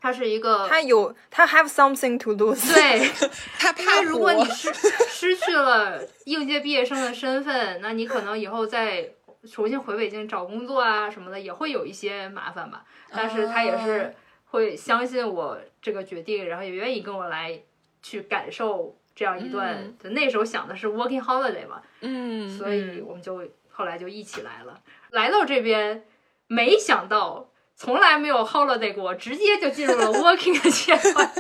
他是一个他有他 have something to lose。对。他怕如果你失失去了应届毕业生的身份，那你可能以后再重新回北京找工作啊什么的，也会有一些麻烦吧。但是他也哦是会相信我这个决定，然后也愿意跟我来去感受这样一段。嗯就那时候想的是 working holiday 嘛，嗯，所以我们就后来就一起来了。来到这边，没想到从来没有 holiday 过，直接就进入了 working 的阶段。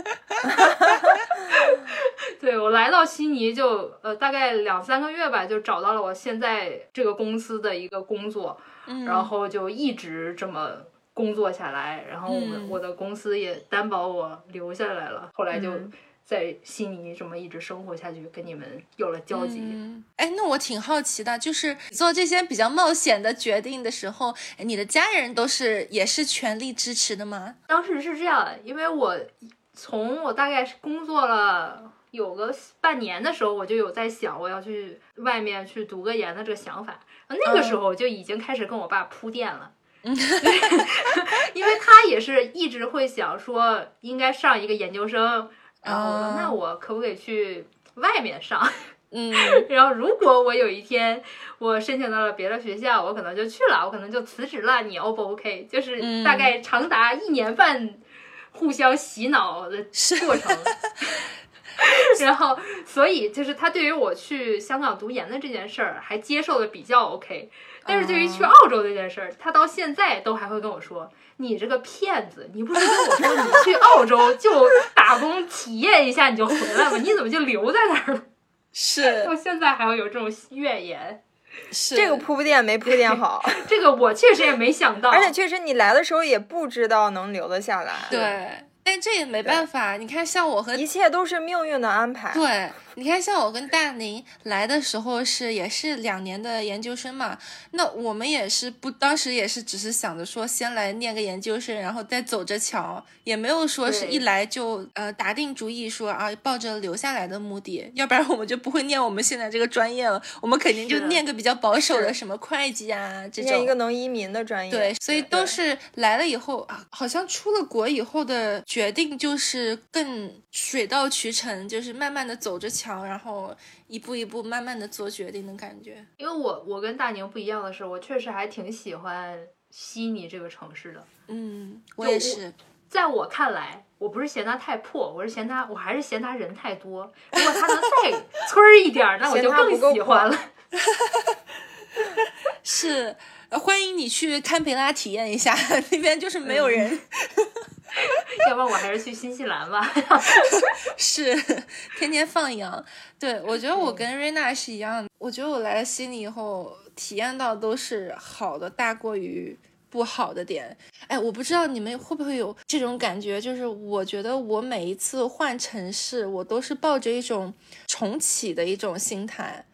对我来到悉尼就呃大概两三个月吧，就找到了我现在这个公司的一个工作，嗯。然后就一直这么工作下来，然后我我的公司也担保我留下来了，后来就嗯在悉尼这么一直生活下去，跟你们有了交集。嗯，哎，那我挺好奇的，就是做这些比较冒险的决定的时候，哎你的家人都是也是全力支持的吗？当时是这样，因为我从我大概是工作了有个半年的时候，我就有在想我要去外面去读个研的这个想法。那个时候我就已经开始跟我爸铺垫了，因为他也是一直会想说应该上一个研究生，然后我说那我可不可以去外面上？嗯，然后如果我有一天我申请到了别的学校，我可能就去了，我可能就辞职了。你 O 不 OK？就是大概长达一年半互相洗脑的过程。然后，所以就是他对于我去香港读研的这件事儿还接受的比较 OK，但是对于去澳洲这件事儿，他到现在都还会跟我说：“你这个骗子，你不是跟我说你去澳洲 就打工体验一下你就回来吗？你怎么就留在那儿了？” 是，到现在还会有这种怨言。是这个铺垫没铺垫好，这个我确实也没想到，而且确实你来的时候也不知道能留得下来。对。但这也没办法，你看，像我和一切都是命运的安排。对，你看，像我跟大宁来的时候是也是两年的研究生嘛，那我们也是不，当时也是只是想着说先来念个研究生，然后再走着瞧，也没有说是一来就呃打定主意说啊抱着留下来的目的，要不然我们就不会念我们现在这个专业了，我们肯定就念个比较保守的什么会计啊这种，念一个能移民的专业。对，所以都是来了以后啊，好像出了国以后的。决定就是更水到渠成，就是慢慢的走着瞧，然后一步一步慢慢的做决定的感觉。因为我我跟大宁不一样的是，我确实还挺喜欢悉尼这个城市的。嗯，我也是。在我看来，我不是嫌它太破，我是嫌它，我还是嫌它人太多。如果它能再村儿一点，那我就更喜欢了。是，欢迎你去堪培拉体验一下，那边就是没有人。要不然我还是去新西兰吧。是，天天放羊。对我觉得我跟瑞娜是一样的。我觉得我来了悉尼以后，体验到都是好的大过于不好的点。哎，我不知道你们会不会有这种感觉，就是我觉得我每一次换城市，我都是抱着一种重启的一种心态。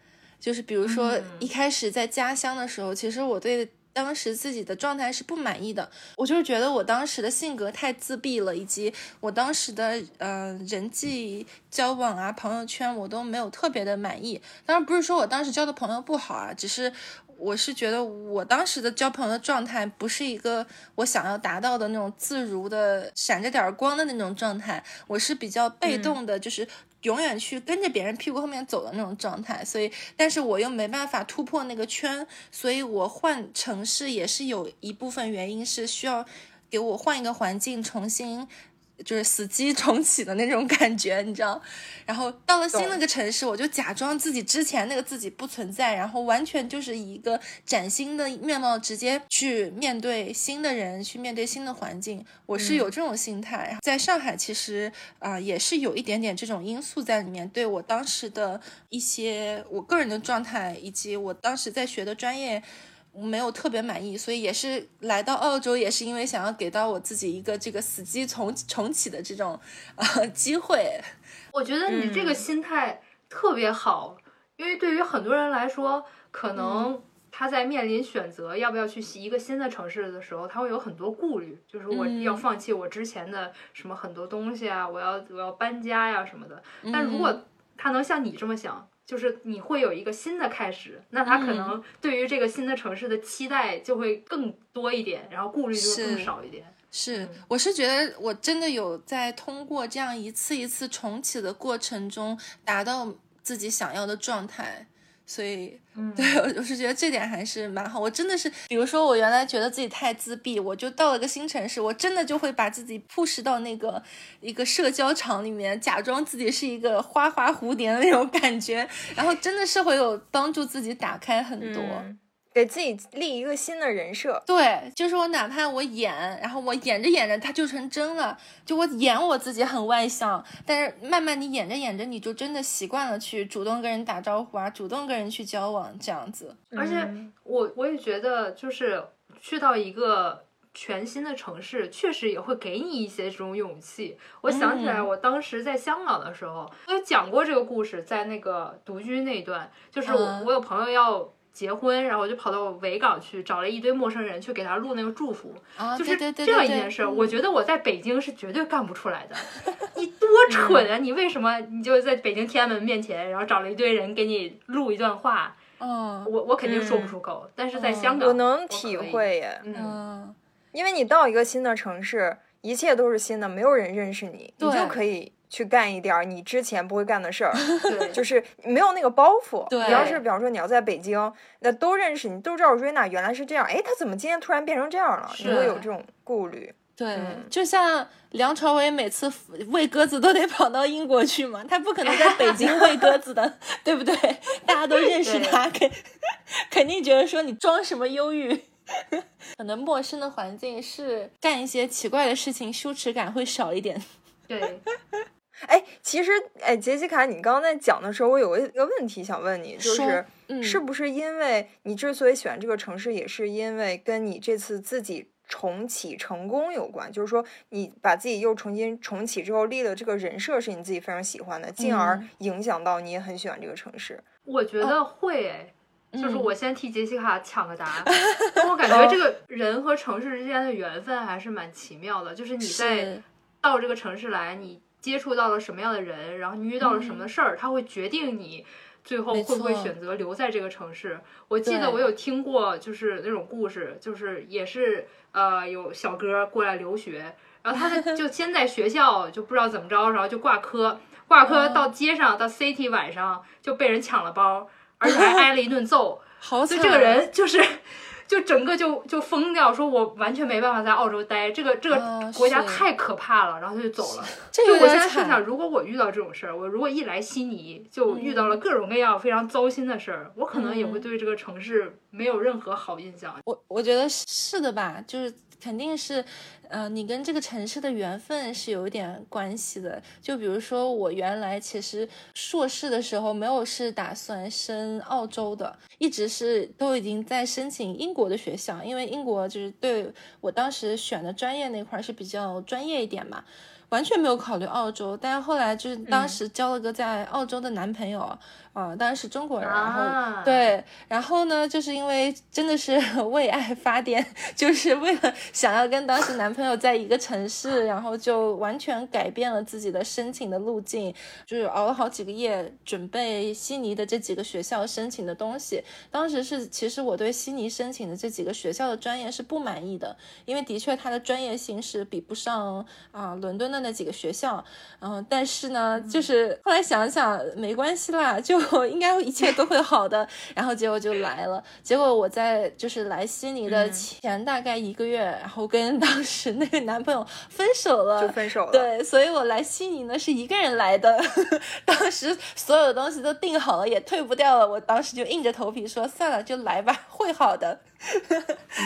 就是比如说一开始在家乡的时候，其实我对。当时自己的状态是不满意的，我就是觉得我当时的性格太自闭了，以及我当时的呃人际交往啊、朋友圈我都没有特别的满意。当然不是说我当时交的朋友不好啊，只是我是觉得我当时的交朋友的状态不是一个我想要达到的那种自如的、闪着点光的那种状态，我是比较被动的，就是。永远去跟着别人屁股后面走的那种状态，所以，但是我又没办法突破那个圈，所以我换城市也是有一部分原因是需要给我换一个环境，重新。就是死机重启的那种感觉，你知道？然后到了新那个城市，我就假装自己之前那个自己不存在，然后完全就是以一个崭新的面貌直接去面对新的人，去面对新的环境。我是有这种心态。在上海，其实啊也是有一点点这种因素在里面，对我当时的一些我个人的状态，以及我当时在学的专业。没有特别满意，所以也是来到澳洲，也是因为想要给到我自己一个这个死机重重启的这种呃机会。我觉得你这个心态特别好，因为对于很多人来说，可能他在面临选择要不要去一个新的城市的时候，他会有很多顾虑，就是我要放弃我之前的什么很多东西啊，我要我要搬家呀什么的。但如果他能像你这么想。就是你会有一个新的开始，那他可能对于这个新的城市的期待就会更多一点，然后顾虑就会更少一点。是，我是觉得我真的有在通过这样一次一次重启的过程中，达到自己想要的状态。所以，对我是觉得这点还是蛮好。我真的是，比如说我原来觉得自己太自闭，我就到了个新城市，我真的就会把自己 push 到那个一个社交场里面，假装自己是一个花花蝴蝶的那种感觉，然后真的是会有帮助自己打开很多。给自己立一个新的人设，对，就是我哪怕我演，然后我演着演着它就成真了。就我演我自己很外向，但是慢慢你演着演着，你就真的习惯了去主动跟人打招呼啊，主动跟人去交往这样子。而且我我也觉得，就是去到一个全新的城市，确实也会给你一些这种勇气。我想起来，我当时在香港的时候，我有讲过这个故事，在那个独居那一段，就是我我有朋友要。结婚，然后我就跑到维港去找了一堆陌生人去给他录那个祝福，就是这样一件事。我觉得我在北京是绝对干不出来的。你多蠢啊！你为什么你就在北京天安门面前，然后找了一堆人给你录一段话？嗯我我肯定说不出口，但是在香港，我能体。会耶，嗯，嗯，因为你到一个新的城市，一切都是新的，没有人认识你，你就可以去干一点儿你之前不会干的事儿。对，就是没有那个包袱。对你要是比方说你要在北京，那都认识你，都知道瑞娜原来是这样，哎，她怎么今天突然变成这样了？你会有这种顾虑。对，嗯就像梁朝伟每次喂鸽子都得跑到英国去嘛，他不可能在北京喂鸽子的，对不对？大家都认识他，肯肯定觉得说你装什么忧郁。可能陌生的环境是干一些奇怪的事情，羞耻感会少一点。对，哎，其实，哎，杰西卡，你刚刚在讲的时候，我有一个问题想问你，就是、嗯是不是因为你之所以喜欢这个城市，也是因为跟你这次自己重启成功有关？就是说，你把自己又重新重启之后立的这个人设是你自己非常喜欢的，进而嗯影响到你也很喜欢这个城市。我觉得会诶。就是嗯我先替杰西卡抢个答，因为我感觉这个人和城市之间的缘分还是蛮奇妙的。就是你在是到这个城市来，你接触到了什么样的人，然后你遇到了什么事儿，它会决定你最后会不会选择留在这个城市。我记得我有听过，就是那种故事，就是也是呃有小哥过来留学，然后他的 就先在学校就不知道怎么着，然后就挂科，挂科嗯到街上到 City 晚上就被人抢了包，而且还挨了一顿揍。好惨。所以这个人就是，就整个就就疯掉，说我完全没办法在澳洲待，这个这啊个国家太可怕了，然后他就走了。这就我现在设想，如果我遇到这种事儿，我如果一来悉尼就遇到了各种各样非常糟心的事儿，我可能也会嗯。对这个城市没有任何好印象。我我觉得是是的吧，就是肯定是，呃，你跟这个城市的缘分是有一点关系的。就比如说，我原来其实硕士的时候没有是打算升澳洲的，一直是都已经在申请英国的学校，因为英国就是对我当时选的专业那块儿是比较专业一点嘛。完全没有考虑澳洲，但是后来就是当时交了个在澳洲的男朋友，啊、当然是中国人，然后啊，对，然后呢，就是因为真的是 为爱发电，就是为了想要跟当时男朋友在一个城市，然后就完全改变了自己的申请的路径，就是熬了好几个夜准备悉尼的这几个学校申请的东西。当时是其实我对悉尼申请的这几个学校的专业是不满意的，因为的确它的专业性是比不上啊、伦敦的那几个学校，嗯、但是呢，就是后来想想没关系啦，就应该一切都会好的，然后结果就来了。结果我在就是来悉尼的嗯前大概一个月，然后跟当时那个男朋友分手了，就分手了。对，所以我来悉尼呢是一个人来的，当时所有东西都定好了，也退不掉了。我当时就硬着头皮说算了，就来吧，会好的。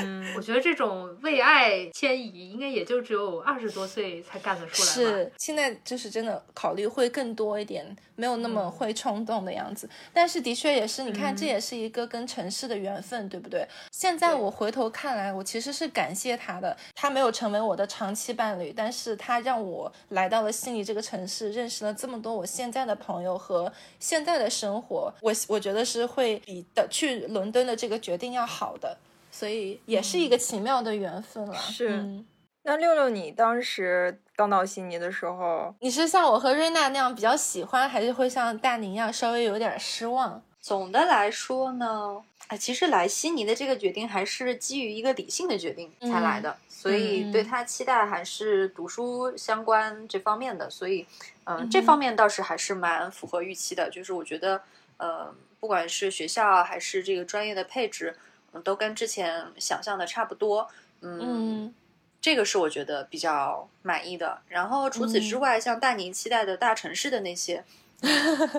嗯，我觉得这种为爱迁移，应该也就只有二十多岁才干得出来吧。是，现在就是真的考虑会更多一点，没有那么嗯会冲动的样子。但是的确也是，你看，这嗯也是一个跟城市的缘分，对不对？现在我回头看来，我其实是感谢他的，他没有成为我的长期伴侣，但是他让我来到了悉尼这个城市，认识了这么多我现在的朋友和现在的生活，我我觉得是会比的去伦敦的这个决定要好的。所以也是一个奇妙的缘分了。是嗯那六六，你当时刚到悉尼的时候，你是像我和瑞娜那样比较喜欢，还是会像大宁一样稍微有点失望？总的来说呢，哎，其实来悉尼的这个决定还是基于一个理性的决定才来的，所以对他期待还是读书相关这方面的，所以，嗯、嗯这方面倒是还是蛮符合预期的。就是我觉得，呃，不管是学校啊还是这个专业的配置，嗯，都跟之前想象的差不多。嗯，嗯这个是我觉得比较满意的。然后除此之嗯外，像大宁期待的大城市的那些，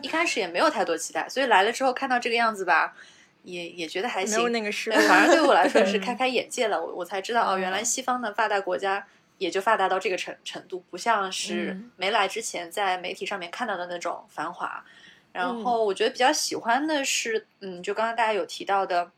一开始也没有太多期待，所以来了之后看到这个样子吧，也也觉得还行。没有那个失哎落。反而对我来说是 嗯开开眼界了，我我才知道哦，原来西方的发达国家也就发达到这个程程度，不像是嗯没来之前在媒体上面看到的那种繁华。然嗯后我觉得比较喜欢的是，嗯，就刚刚大家有提到的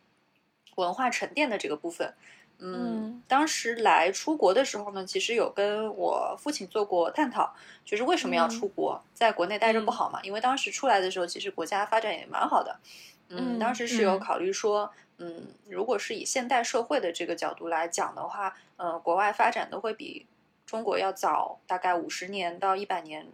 文化沉淀的这个部分。嗯嗯，当时来出国的时候呢，其实有跟我父亲做过探讨，就是为什么要嗯出国，在国内待着不嗯好嘛？因为当时出来的时候，其实国家发展也蛮好的。嗯，嗯当时是有嗯考虑说，嗯，如果是以现代社会的这个角度来讲的话，呃，国外发展都会比中国要早大概五十年到一百年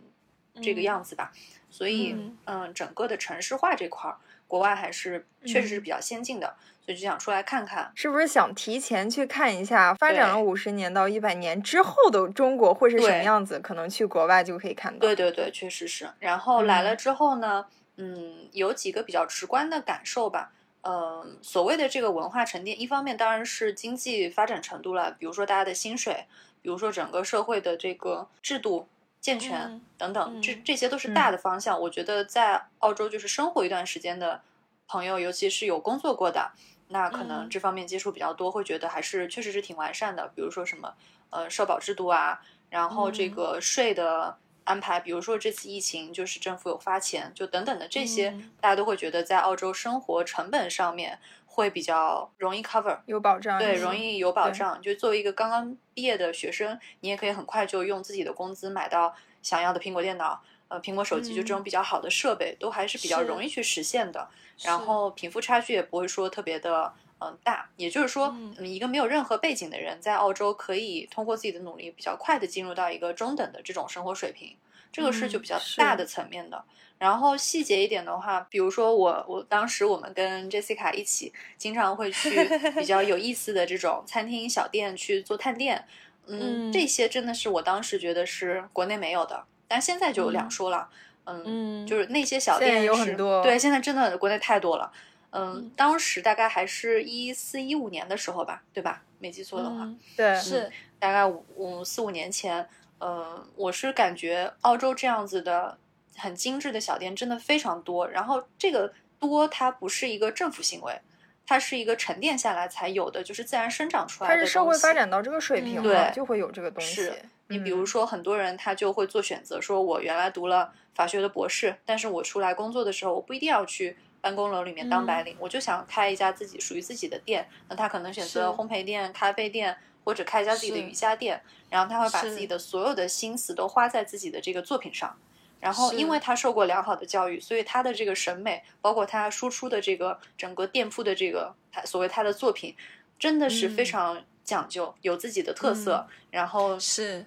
这个样子吧。所以，嗯嗯，整个的城市化这块儿，国外还是确实是比较先进的，所以就想出来看看。是不是想提前去看一下发展了五十年到一百年之后的中国会是什么样子？可能去国外就可以看到。对对对，确实是。然后来了嗯之后呢，嗯，有几个比较直观的感受吧。呃，所谓的这个文化沉淀，一方面当然是经济发展程度了，比如说大家的薪水，比如说整个社会的这个制度健全嗯等等，这嗯这些都是大的方向。我觉得在澳洲就是生活一段时间的朋友，尤其是有工作过的，那可能嗯这方面接触比较多，会觉得还是确实是挺完善的。比如说什么呃社保制度啊，然后这嗯个税的安排，比如说这次疫情就是政府有发钱，就等等的这些，嗯大家都会觉得在澳洲生活成本上面会比较容易 cover。有保障对，容易有保障。就作为一个刚刚毕业的学生，你也可以很快就用自己的工资买到想要的苹果电脑、呃苹果手机，就这种嗯比较好的设备，都还是比较容易去实现的。然后贫富差距也不会说特别的嗯、呃大，也就是说，嗯嗯一个没有任何背景的人在澳洲可以通过自己的努力，比较快的进入到一个中等的这种生活水平，这个是就嗯比较大的层面的。然后细节一点的话，比如说我我当时我们跟 Jessica 一起，经常会去比较有意思的这种餐厅小店去做探店，嗯，嗯。这些真的是我当时觉得是国内没有的，但现在就有两嗯说了，嗯，嗯就是那些小店是有很多对，现在真的国内太多了，嗯嗯，当时大概还是一四一五年的时候吧，对吧？没记错的话，嗯对，是。大概五五四五年前，呃，我是感觉澳洲这样子的很精致的小店真的非常多，然后这个多它不是一个政府行为，它是一个沉淀下来才有的，就是自然生长出来的。它是社会发展到这个水平嗯了，对就会有这个东西是。你比嗯如说，很多人他就会做选择，说我原来读了法学的博士，但是我出来工作的时候，我不一定要去办公楼里面当白嗯领，我就想开一家自己属于自己的店。那他可能选择烘焙店、咖啡店，或者开一家自己的瑜伽店，然后他会把自己的所有的心思都花在自己的这个作品上。然后，因为他受过良好的教育，所以他的这个审美，包括他输出的这个整个店铺的这个他所谓他的作品，真的是非嗯常讲究，有自己的特色。然后是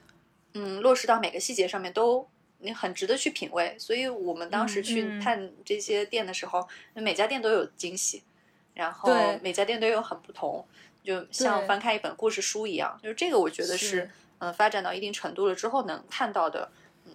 嗯，落实到每个细节上面都你很值得去品味。所以我们当时嗯去嗯探这些店的时候，每家店都有惊喜，然后每家店都有很不同，就像翻开一本故事书一样。就是这个，我觉得是是嗯、发展到一定程度了之后能看到的嗯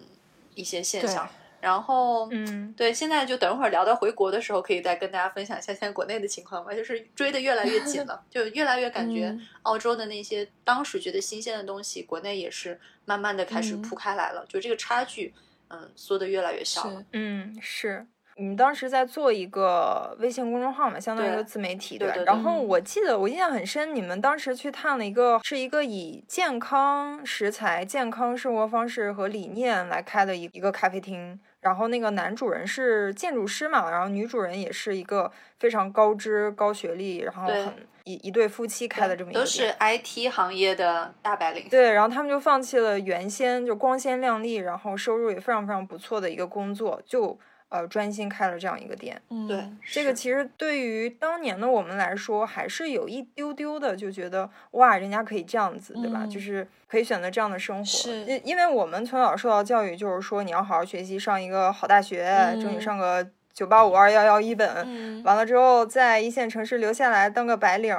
一些现象。然后嗯，对，现在就等会儿聊到回国的时候，可以再跟大家分享一下现在国内的情况吧。就是追的越来越紧了，就越来越感觉嗯澳洲的那些当时觉得新鲜的东西，国内也是慢慢的开始嗯铺开来了。就这个差距，嗯，缩的越来越小了。嗯，是。你们当时在做一个微信公众号嘛，相当于一个自媒体，吧？对然后嗯我记得我印象很深，你们当时去探了一个，是一个以健康食材、健康生活方式和理念来开的一一个咖啡厅。然后那个男主人是建筑师嘛，然后女主人也是一个非常高知、高学历，然后很一一对夫妻开的这么一个都是 IT 行业的大白领。对，然后他们就放弃了原先就光鲜亮丽，然后收入也非常非常不错的一个工作，就呃专心开了这样一个店。嗯对，这个其实对于当年的我们来说，还是有一丢丢的，就觉得哇，人家可以这样子，对吧？嗯就是可以选择这样的生活。是因因为我们从小受到教育，就是说你要好好学习，上一个好大学，争取嗯上个九八五二幺幺一本。嗯。完了之后，在一线城市留下来当个白领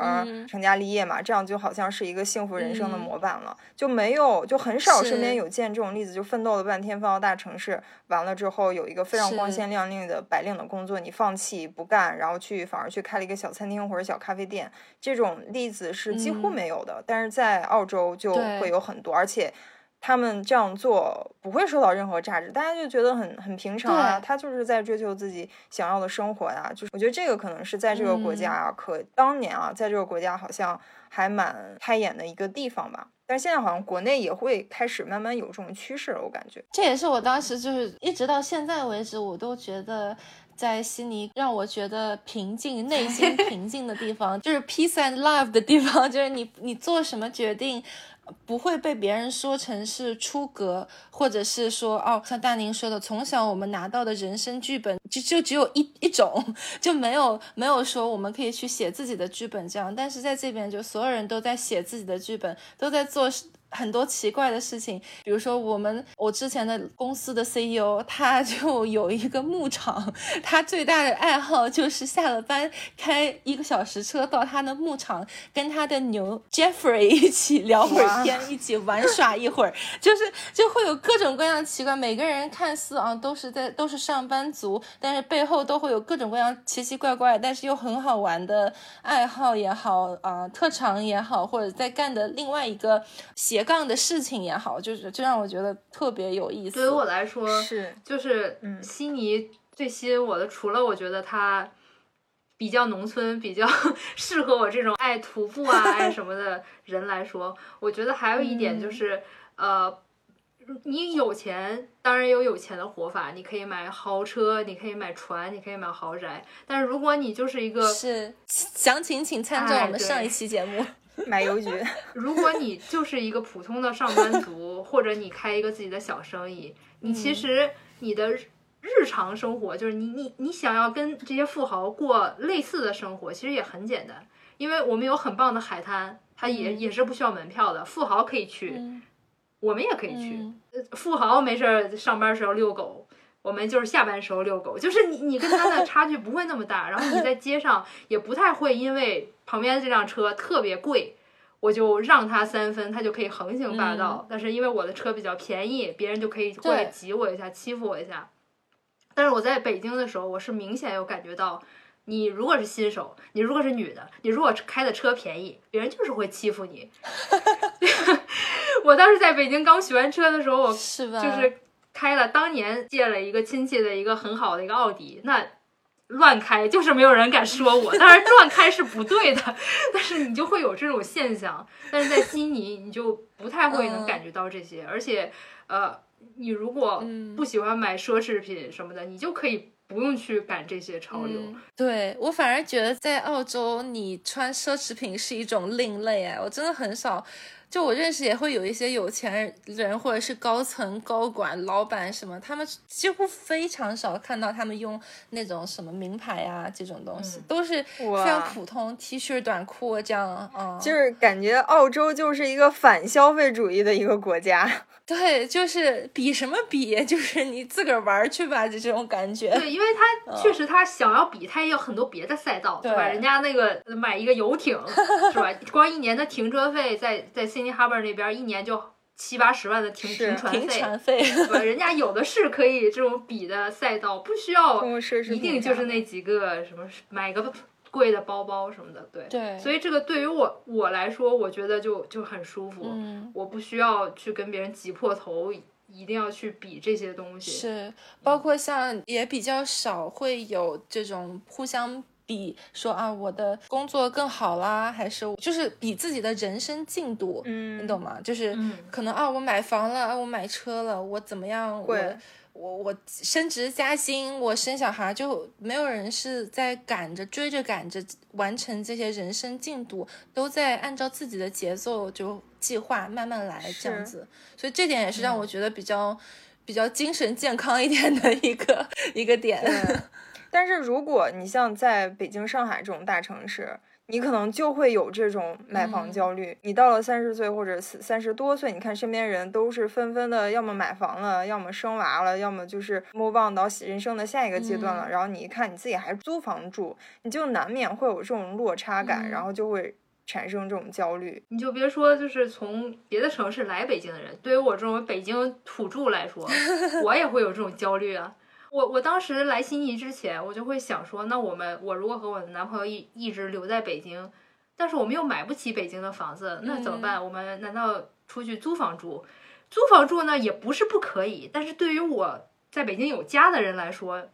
成家立业嘛，这样就好像是一个幸福人生的嗯。模板了，就没有就很少身边有见这种例子，就奋斗了半天，放到大城市，完了之后有一个非常光鲜亮丽的白领的工作，你放弃不干，然后去反而去开了一个小餐厅或者小咖啡店，这种例子是几乎嗯。没有的，但是在澳洲就会有很多，而且。他们这样做不会受到任何价值，大家就觉得很很平常啊。他就是在追求自己想要的生活呀。就是我觉得这个可能是在这个国嗯家啊，可当年啊，在这个国家好像还蛮开眼的一个地方吧。但是现在好像国内也会开始慢慢有这种趋势了，我感觉。这也是我当时就是一直到现在为止，我都觉得在悉尼让我觉得平静、内心 平静的地方，就是 peace and love 的地方，就是你你做什么决定。不会被别人说成是出格，或者是说哦，像大宁说的，从小我们拿到的人生剧本就就只有一一种，就没有没有说我们可以去写自己的剧本这样。但是在这边，就所有人都在写自己的剧本，都在做很多奇怪的事情，比如说我们我之前的公司的 CEO，他就有一个牧场，他最大的爱好就是下了班开一个小时车到他的牧场，跟他的牛 Jeffrey 一起聊会儿天，一起玩耍一会儿，就是就会有各种各样的奇怪。每个人看似啊都是在都是上班族，但是背后都会有各种各样奇奇怪怪，但是又很好玩的爱好也好啊，特长也好，或者在干的另外一个斜杠的事情也好，就是就让我觉得特别有意思。对于我来说，是就是嗯悉尼最吸引我的，除了我觉得它比较农村，比较 适合我这种爱徒步啊、爱什么的人来说，我觉得还有一点就是，呃，你有钱，当然有有钱的活法，你可以买豪车，你可以买船，你可以买豪宅，但是如果你就是一个是详情请参照我们上一期节目。买邮局，如果你就是一个普通的上班族，或者你开一个自己的小生意，你其实你的日日常生活，就是你你你想要跟这些富豪过类似的生活，其实也很简单，因为我们有很棒的海滩，它也、也是不需要门票的，富豪可以去，嗯。我们也可以去。富豪没事儿上班时候遛狗，我们就是下班时候遛狗，就是你你跟他的差距不会那么大，然后你在 街上也不太会因为旁边的这辆车特别贵。我就让他三分，他就可以横行霸道。但是因为我的车比较便宜，别人就可以过来挤我一下，欺负我一下。但是我在北京的时候，我是明显有感觉到，你如果是新手，你如果是女的，你如果开的车便宜，别人就是会欺负你。我当时在北京刚学完车的时候，我？就是开了当年借了一个亲戚的一个很好的一个奥迪，那乱开就是没有人敢说我，当然乱开是不对的，但是你就会有这种现象。但是在悉尼你就不太会能感觉到这些，而且呃，你如果嗯不喜欢买奢侈品什么的，你就可以不用去赶这些潮流。嗯对我反而觉得在澳洲，你穿奢侈品是一种另类哎，我真的很少。就我认识也会有一些有钱人或者是高层高管、老板什么，他们几乎非常少看到他们用那种什么名牌啊这种东西，嗯都是哇非常普通 T 恤、短裤这样。嗯，就是感觉澳洲就是一个反消费主义的一个国家。对，就是比什么比，就是你自个儿玩去吧，就这种感觉。对，因为他确实他想要比，他也有很多别的赛道，对吧？人家那个买一个游艇 是吧？光一年的停车费在在 Sydney Harbour 那边一年就七八十万的停停停船费，船费，对吧？人家有的是可以这种比的赛道，不需要一定就是那几个什么买个贵的包包什么的，对。对，所以这个对于我我来说，我觉得就就很舒服，嗯。我不需要去跟别人挤破头，一定要去比这些东西。是，包括像也比较少会有这种互相比，说啊我的工作更好啦，还是就是比自己的人生进度，嗯你懂吗？就是嗯可能啊我买房了，啊我买车了，我怎么样，我会我我升职加薪，我生小孩，就没有人是在赶着追着赶着完成这些人生进度，都在按照自己的节奏就计划慢慢来这样子，所以这点也是让我觉得比较、比较精神健康一点的一个一个点。但是如果你像在北京、上海这种大城市，你可能就会有这种买房嗯焦虑。你到了三十岁或者四三十多岁，你看身边人都是纷纷的，要么买房了，要么生娃了，要么就是 move on 到人生的下一个阶段了。嗯然后你一看你自己还租房住，你就难免会有这种落差感，嗯然后就会产生这种焦虑。你就别说，就是从别的城市来北京的人，对于我这种北京土著来说，我也会有这种焦虑啊。我我当时来悉尼之前，我就会想说，那我们我如果和我的男朋友一一直留在北京，但是我们又买不起北京的房子，那怎么办？我们难道出去租房住？租房住呢也不是不可以，但是对于我在北京有家的人来说，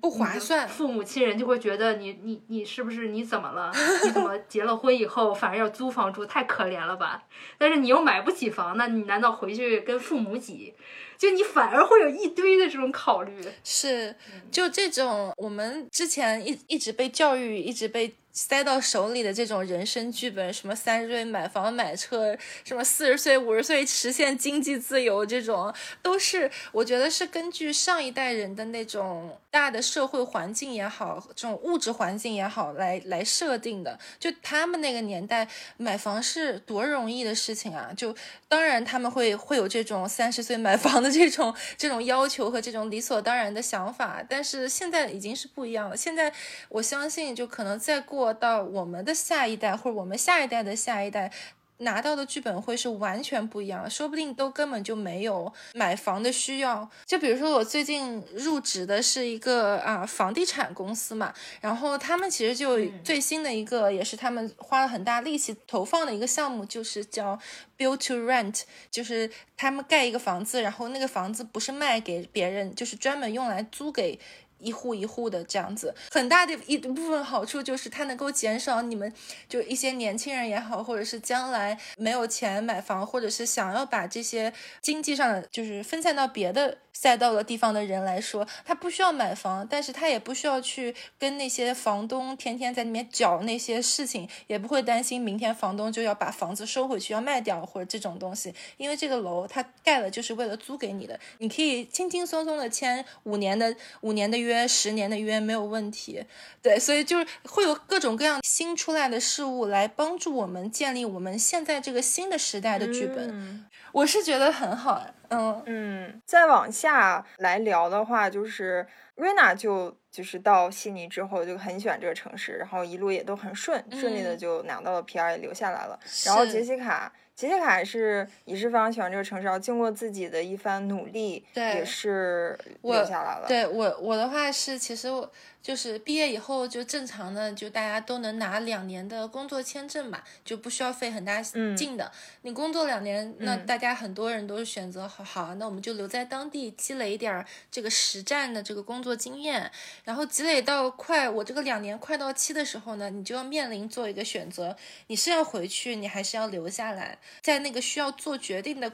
不划算。父母亲人就会觉得你你你是不是你怎么了？你怎么 结了婚以后反而要租房住？太可怜了吧！但是你又买不起房，那你难道回去跟父母挤？就你反而会有一堆的这种考虑。是，就这种我们之前一一直被教育，一直被塞到手里的这种人生剧本，什么三十岁买房买车，什么四十岁五十岁实现经济自由，这种都是我觉得是根据上一代人的那种大的社会环境也好，这种物质环境也好来来设定的。就他们那个年代买房是多容易的事情啊！就当然他们会会有这种三十岁买房的这种这种要求和这种理所当然的想法，但是现在已经是不一样了。现在我相信，就可能再过。到我们的下一代，或者我们下一代的下一代拿到的剧本会是完全不一样，说不定都根本就没有买房的需要。就比如说我最近入职的是一个啊房地产公司嘛，然后他们其实就最新的一个，也是他们花了很大力气投放的一个项目，就是叫 build to rent，就是他们盖一个房子，然后那个房子不是卖给别人，就是专门用来租给。一户一户的这样子，很大的一部分好处就是它能够减少你们就一些年轻人也好，或者是将来没有钱买房，或者是想要把这些经济上的就是分散到别的。赛道的地方的人来说，他不需要买房，但是他也不需要去跟那些房东天天在里面搅那些事情，也不会担心明天房东就要把房子收回去要卖掉或者这种东西，因为这个楼它盖了就是为了租给你的，你可以轻轻松松的签五年的五年的约、十年的约没有问题。对，所以就是会有各种各样新出来的事物来帮助我们建立我们现在这个新的时代的剧本，我是觉得很好。嗯嗯，再往下来聊的话，就是瑞娜就就是到悉尼之后就很喜欢这个城市，然后一路也都很顺顺利的就拿到了 PR 也留下来了。然后杰西卡，杰西卡是也是非常喜欢这个城市，然后经过自己的一番努力，也是留下来了。对我我的话是，其实我。就是毕业以后就正常的，就大家都能拿两年的工作签证嘛，就不需要费很大劲的。你工作两年，那大家很多人都是选择好好，那我们就留在当地积累一点这个实战的这个工作经验，然后积累到快我这个两年快到期的时候呢，你就要面临做一个选择，你是要回去，你还是要留下来，在那个需要做决定的。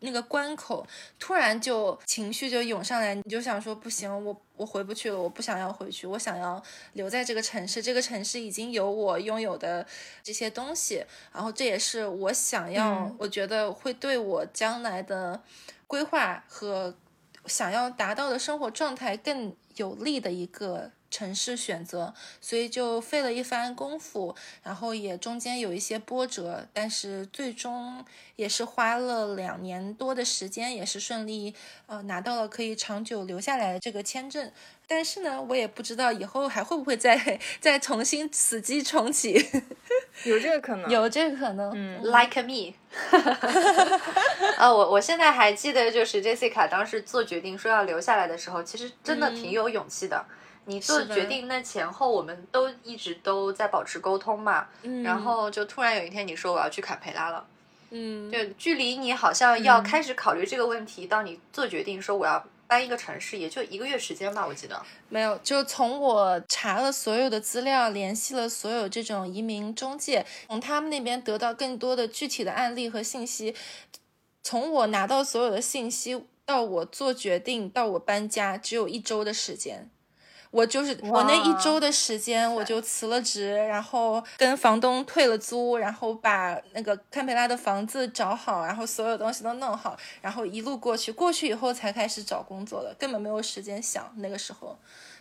那个关口突然就情绪就涌上来，你就想说不行，我我回不去了，我不想要回去，我想要留在这个城市。这个城市已经有我拥有的这些东西，然后这也是我想要，我觉得会对我将来的规划和想要达到的生活状态更有利的一个。城市选择，所以就费了一番功夫，然后也中间有一些波折，但是最终也是花了两年多的时间，也是顺利呃拿到了可以长久留下来的这个签证。但是呢，我也不知道以后还会不会再 再重新死机重启，有这个可能，有这个可能。嗯，Like me，啊，我我现在还记得，就是 Jessica 当时做决定说要留下来的时候，其实真的挺有勇气的。你做决定那前后，我们都一直都在保持沟通嘛。嗯。然后就突然有一天你说我要去坎培拉了。嗯。就距离你好像要开始考虑这个问题，到你做决定说我要搬一个城市，也就一个月时间吧，我记得。没有，就从我查了所有的资料，联系了所有这种移民中介，从他们那边得到更多的具体的案例和信息，从我拿到所有的信息到我做决定到我搬家，只有一周的时间。我就是我那一周的时间，我就辞了职，然后跟房东退了租，然后把那个堪培拉的房子找好，然后所有东西都弄好，然后一路过去，过去以后才开始找工作的，根本没有时间想那个时候。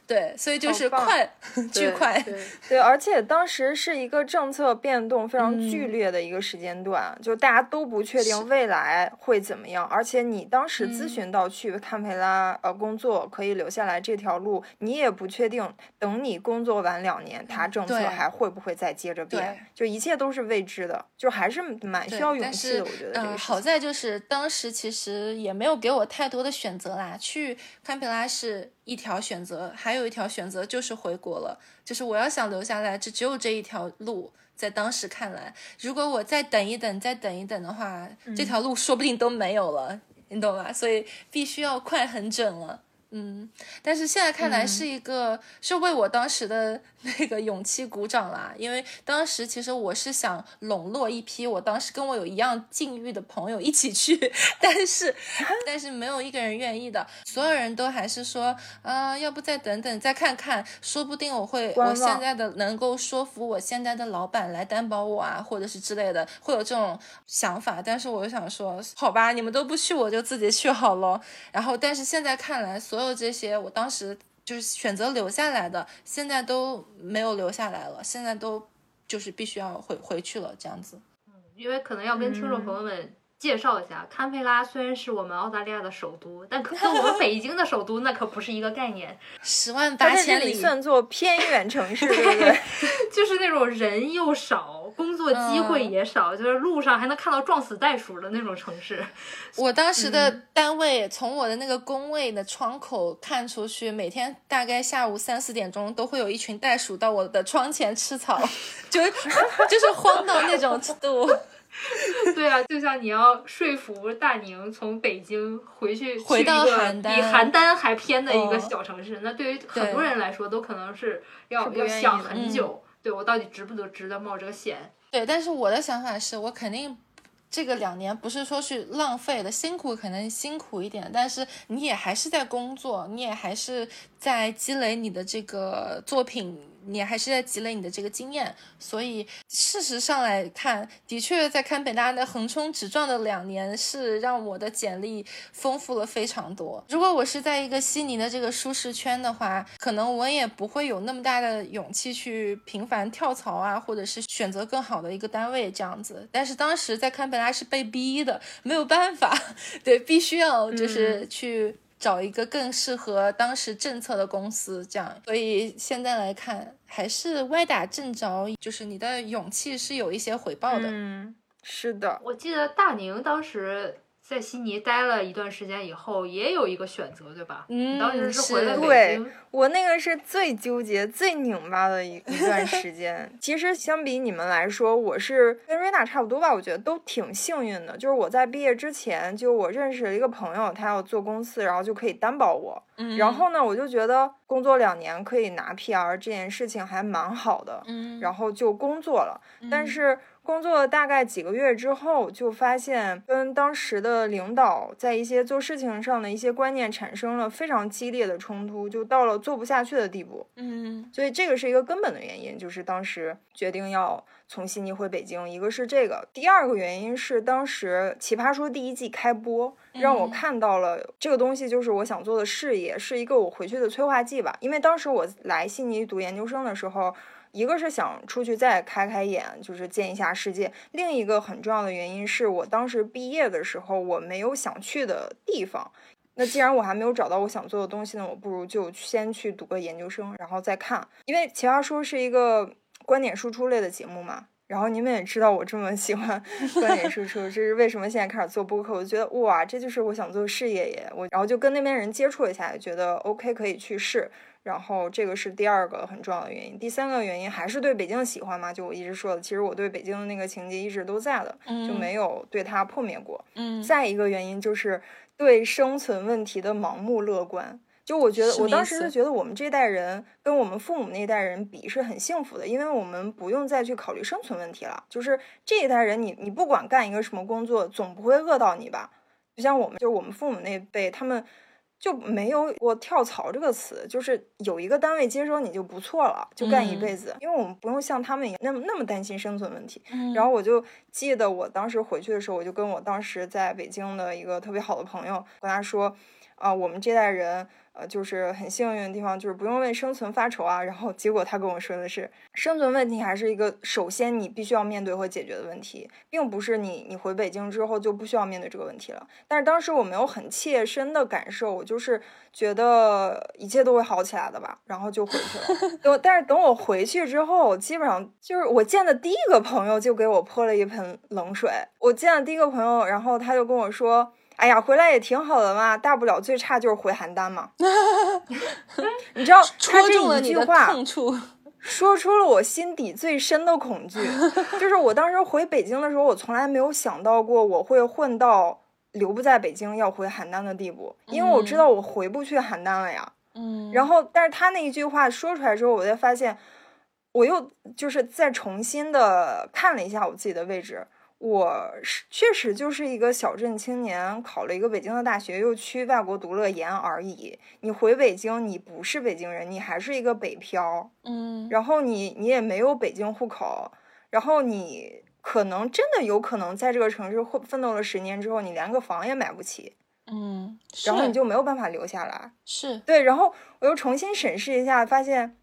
对，所以就是快，巨快。对，而且当时是一个政策变动非常剧烈的一个时间段，就大家都不确定未来会怎么样。而且你当时咨询到去堪培拉呃工作可以留下来这条路，你也不确定，等你工作完两年，他政策还会不会再接着变？就一切都是未知的，就还是蛮需要勇气的。我觉得，嗯，好在就是当时其实也没有给我太多的选择啦，去堪培拉是。一条选择，还有一条选择就是回国了。就是我要想留下来，这只有这一条路。在当时看来，如果我再等一等，再等一等的话，这条路说不定都没有了，你懂吗？所以必须要快很准了。嗯，但是现在看来是一个是为我当时的 那个勇气鼓掌啦，因为当时其实我是想笼络一批我当时跟我有一样境遇的朋友一起去，但是但是没有一个人愿意的，所有人都还是说，啊，要不再等等再看看，说不定我会我现在的能够说服我现在的老板来担保我啊，或者是之类的，会有这种想法，但是我就想说，好吧，你们都不去，我就自己去好了。然后，但是现在看来，所所有这些，我当时就是选择留下来的，现在都没有留下来了，现在都就是必须要回回去了，这样子。嗯，因为可能要跟听众朋友们介绍一下，堪培拉虽然是我们澳大利亚的首都，但可跟我们北京的首都那可不是一个概念。十万八千里算作偏远城市，对不对？就是那种人又少。工作机会也少，就是路上还能看到撞死袋鼠的那种城市。我当时的单位从我的那个工位的窗口看出去，每天大概下午三四点钟都会有一群袋鼠到我的窗前吃草，就 就是慌到那种程度。对啊，就像你要说服大宁从北京回去回到邯郸比邯郸还偏的一个小城市，那对于很多人来说都可能是要要想很久。对我到底值不得值得冒这个险？对，但是我的想法是我肯定这个两年不是说去浪费的，辛苦可能辛苦一点，但是你也还是在工作，你也还是在积累你的这个作品。你还是在积累你的这个经验，所以事实上来看，的确在堪培拉的横冲直撞的两年是让我的简历丰富了非常多。如果我是在一个悉尼的这个舒适圈的话，可能我也不会有那么大的勇气去频繁跳槽啊，或者是选择更好的一个单位这样子。但是当时在堪培拉是被逼的，没有办法，对，必须要就是去。找一个更适合当时政策的公司，这样，所以现在来看，还是歪打正着，就是你的勇气是有一些回报的。嗯，是的，我记得大宁当时。在悉尼待了一段时间以后，也有一个选择，对吧？嗯，当时是回了北京。我那个是最纠结、最拧巴的一一段时间。其实相比你们来说，我是跟瑞娜差不多吧。我觉得都挺幸运的。就是我在毕业之前，就我认识了一个朋友，他要做公司，然后就可以担保我。嗯。然后呢，我就觉得工作两年可以拿 PR 这件事情还蛮好的。嗯。然后就工作了，但是。工作大概几个月之后，就发现跟当时的领导在一些做事情上的一些观念产生了非常激烈的冲突，就到了做不下去的地步。嗯，所以这个是一个根本的原因，就是当时决定要从悉尼回北京。一个是这个，第二个原因是当时《奇葩说》第一季开播，让我看到了这个东西，就是我想做的事业，是一个我回去的催化剂吧。因为当时我来悉尼读研究生的时候。一个是想出去再开开眼，就是见一下世界；另一个很重要的原因是我当时毕业的时候我没有想去的地方。那既然我还没有找到我想做的东西呢，我不如就先去读个研究生，然后再看。因为《奇葩说》是一个观点输出类的节目嘛，然后你们也知道我这么喜欢 观点输出，这是为什么现在开始做播客。我就觉得哇，这就是我想做的事业耶！我然后就跟那边人接触了一下，觉得 OK 可以去试。然后这个是第二个很重要的原因，第三个原因还是对北京喜欢嘛？就我一直说的，其实我对北京的那个情节一直都在的，就没有对它破灭过。嗯，再一个原因就是对生存问题的盲目乐观。就我觉得，我当时就觉得我们这代人跟我们父母那代人比是很幸福的，因为我们不用再去考虑生存问题了。就是这一代人，你你不管干一个什么工作，总不会饿到你吧？就像我们，就我们父母那辈，他们。就没有过跳槽这个词，就是有一个单位接收你就不错了，就干一辈子，因为我们不用像他们一样那么那么担心生存问题。然后我就记得我当时回去的时候，我就跟我当时在北京的一个特别好的朋友跟他说，啊，我们这代人。就是很幸运的地方，就是不用为生存发愁啊。然后结果他跟我说的是，生存问题还是一个首先你必须要面对和解决的问题，并不是你你回北京之后就不需要面对这个问题了。但是当时我没有很切身的感受，我就是觉得一切都会好起来的吧，然后就回去了。等但是等我回去之后，基本上就是我见的第一个朋友就给我泼了一盆冷水。我见的第一个朋友，然后他就跟我说。哎呀，回来也挺好的嘛，大不了最差就是回邯郸嘛。你知道他这一句话说出了我心底最深的恐惧，就是我当时回北京的时候，我从来没有想到过我会混到留不在北京要回邯郸的地步，因为我知道我回不去邯郸了呀。嗯，然后，但是他那一句话说出来之后，我才发现，我又就是再重新的看了一下我自己的位置。我是确实就是一个小镇青年，考了一个北京的大学，又去外国读了研而已。你回北京，你不是北京人，你还是一个北漂。嗯，然后你你也没有北京户口，然后你可能真的有可能在这个城市混奋斗了十年之后，你连个房也买不起，嗯，然后你就没有办法留下来。是对，然后我又重新审视一下，发现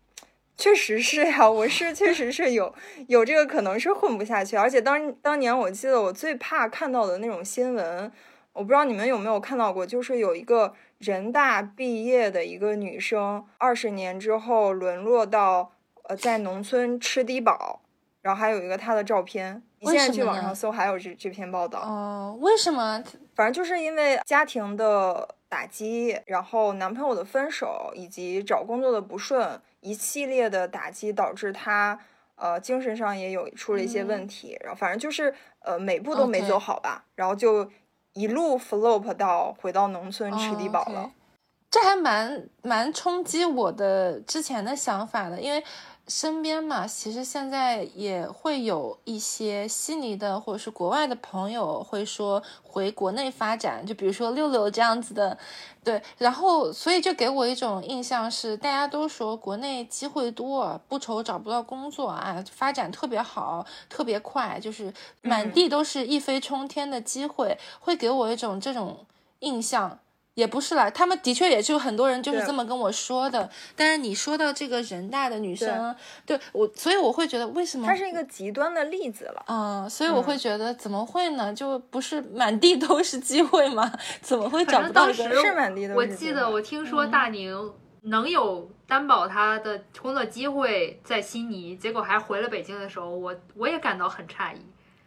确实是呀，我是确实是有有这个可能是混不下去，而且当当年我记得我最怕看到的那种新闻，我不知道你们有没有看到过，就是有一个人大毕业的一个女生，二十年之后沦落到呃在农村吃低保，然后还有一个她的照片，你现在去网上搜还有这这篇报道。哦，为什么？反正就是因为家庭的打击，然后男朋友的分手，以及找工作的不顺，一系列的打击导致他呃精神上也有出了一些问题，然后反正就是呃每步都没走好吧，然后就一路 flop 到回到农村吃低保哦了。这还蛮蛮冲击我的之前的想法的，因为身边嘛，其实现在也会有一些悉尼的或者是国外的朋友会说回国内发展，就比如说六六这样子的，对，然后所以就给我一种印象是，大家都说国内机会多，不愁找不到工作啊，发展特别好，特别快，就是满嗯地都是一飞冲天的机会，会给我一种这种印象。也不是啦，他们的确也就很多人就是这么跟我说的。但是你说到这个人大的女生，对我，所以我会觉得为什么她是一个极端的例子了。嗯，所以我嗯会觉得怎么会呢？就不是满地都是机会吗？怎么会找不到一个？当时是满地都我是我记得我听说大宁能有担保他的工作机会在悉尼，结果还回了北京的时候，我我也感到很诧异。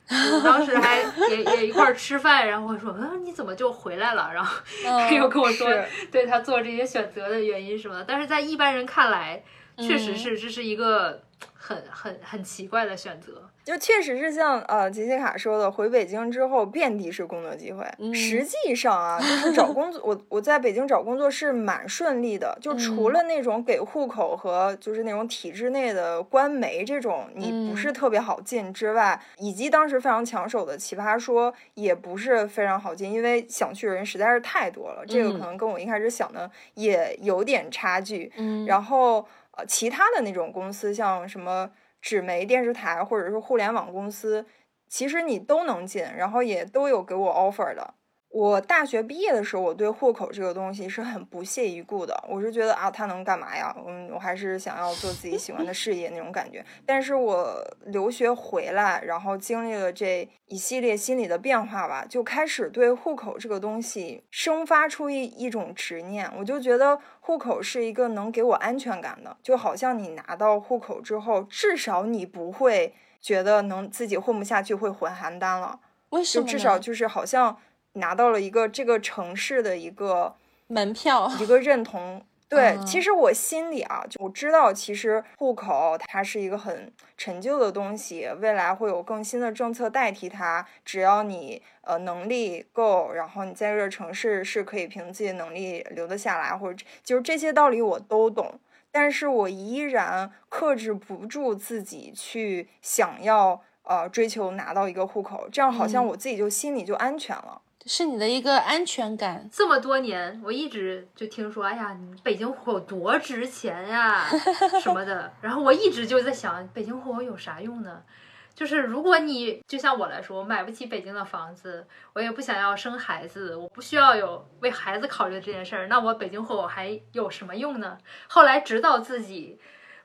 我当时还也也一块儿吃饭，然后我说，嗯，你怎么就回来了？然后他又嗯，跟我说是，对他做这些选择的原因什么的。但是在一般人看来，确实嗯是这是一个很很很奇怪的选择。就确实是像呃杰西卡说的，回北京之后遍地是工作机会。嗯实际上啊，就是找工作，我我在北京找工作是蛮顺利的，就除嗯了那种给户口和就是那种体制内的官媒这种你不是嗯特别好进之外，以及当时非常抢手的奇葩说也不是非常好进，因为想去的人实在是太多了，这个可嗯能跟我一开始想的也有点差距。嗯，然后呃，其他的那种公司，像什么纸媒电视台或者是互联网公司，其实你都能进，然后也都有给我 offer 的。我大学毕业的时候，我对户口这个东西是很不屑一顾的。我是觉得啊，它能干嘛呀？嗯，我还是想要做自己喜欢的事业那种感觉。但是我留学回来，然后经历了这一系列心理的变化吧，就开始对户口这个东西生发出一一种执念。我就觉得户口是一个能给我安全感的，就好像你拿到户口之后，至少你不会觉得能自己混不下去，会混邯郸了。为什么？就至少就是好像拿到了一个这个城市的一个门票，一个认同。对，嗯 其实我心里啊，就我知道，其实户口它是一个很陈旧的东西，未来会有更新的政策代替它。只要你呃能力够，然后你在这个城市是可以凭自己的能力留得下来，或者就是这些道理我都懂，但是我依然克制不住自己去想要呃追求拿到一个户口，这样好像嗯我自己就心里就安全了。是你的一个安全感。这么多年，我一直就听说，哎呀，你北京户口多值钱呀，什么的。然后我一直就在想，北京户口有啥用呢？就是如果你就像我来说，我买不起北京的房子，我也不想要生孩子，我不需要有为孩子考虑这件事儿，那我北京户口还有什么用呢？后来直到自己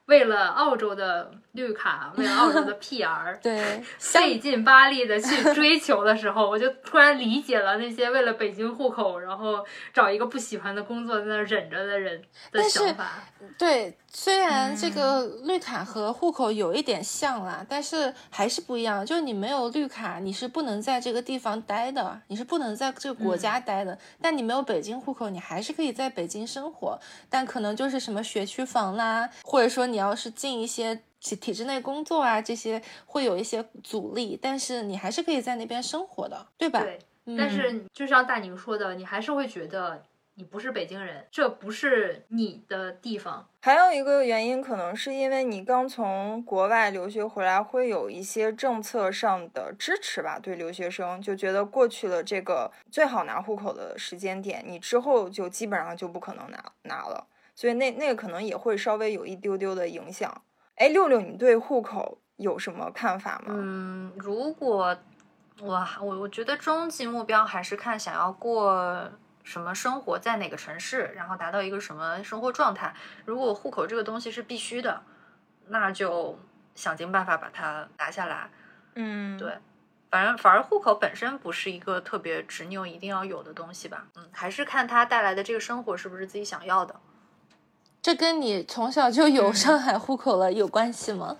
为了澳洲的绿卡，为了澳洲的 PR，对，费劲巴力的去追求的时候，我就突然理解了那些为了北京户口，然后找一个不喜欢的工作在那忍着的人的想法。对，虽然这嗯个绿卡和户口有一点像啦，但是还是不一样。就是你没有绿卡，你是不能在这个地方待的，你是不能在这个国家待的。但你没有北京户口，你还是可以在北京生活，但可能就是什么学区房啦，或者说你要是进一些体体制内工作啊，这些会有一些阻力，但是你还是可以在那边生活的，对吧？对，但是就像大宁说的，你还是会觉得你不是北京人，这不是你的地方。还有一个原因，可能是因为你刚从国外留学回来，会有一些政策上的支持吧，对留学生就觉得过去了这个最好拿户口的时间点，你之后就基本上就不可能拿拿了，所以那那个可能也会稍微有一丢丢的影响。哎，六六，你对户口有什么看法吗？嗯，如果我我我觉得终极目标还是看想要过。什么生活在哪个城市，然后达到一个什么生活状态？如果户口这个东西是必须的，那就想尽办法把它拿下来。嗯，对，反正反而户口本身不是一个特别执拗一定要有的东西吧。嗯，还是看它带来的这个生活是不是自己想要的。这跟你从小就有上海户口了有关系吗？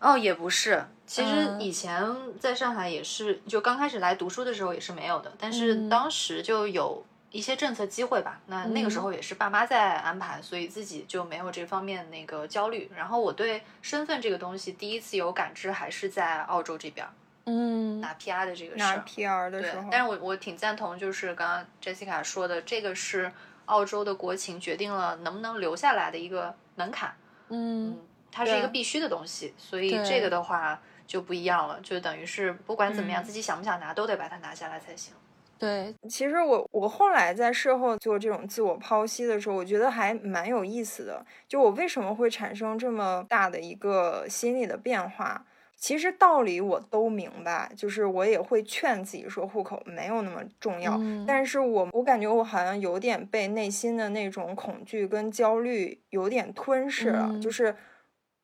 哦，也不是。其实以前在上海也是，就刚开始来读书的时候也是没有的，但是当时就有。一些政策机会吧，那那个时候也是爸妈在安排，所以自己就没有这方面那个焦虑。然后我对身份这个东西第一次有感知，还是在澳洲这边，嗯，拿 PR 的这个事拿 PR 的时候。但是我我挺赞同，就是刚刚 Jessica 说的，这个是澳洲的国情决定了能不能留下来的一个门槛，嗯，它是一个必须的东西，所以这个的话就不一样了，就等于是不管怎么样，自己想不想拿都得把它拿下来才行。对，其实我我后来在事后做这种自我剖析的时候，我觉得还蛮有意思的。就我为什么会产生这么大的一个心理的变化？其实道理我都明白，就是我也会劝自己说户口没有那么重要。但是我我感觉我好像有点被内心的那种恐惧跟焦虑有点吞噬了，就是。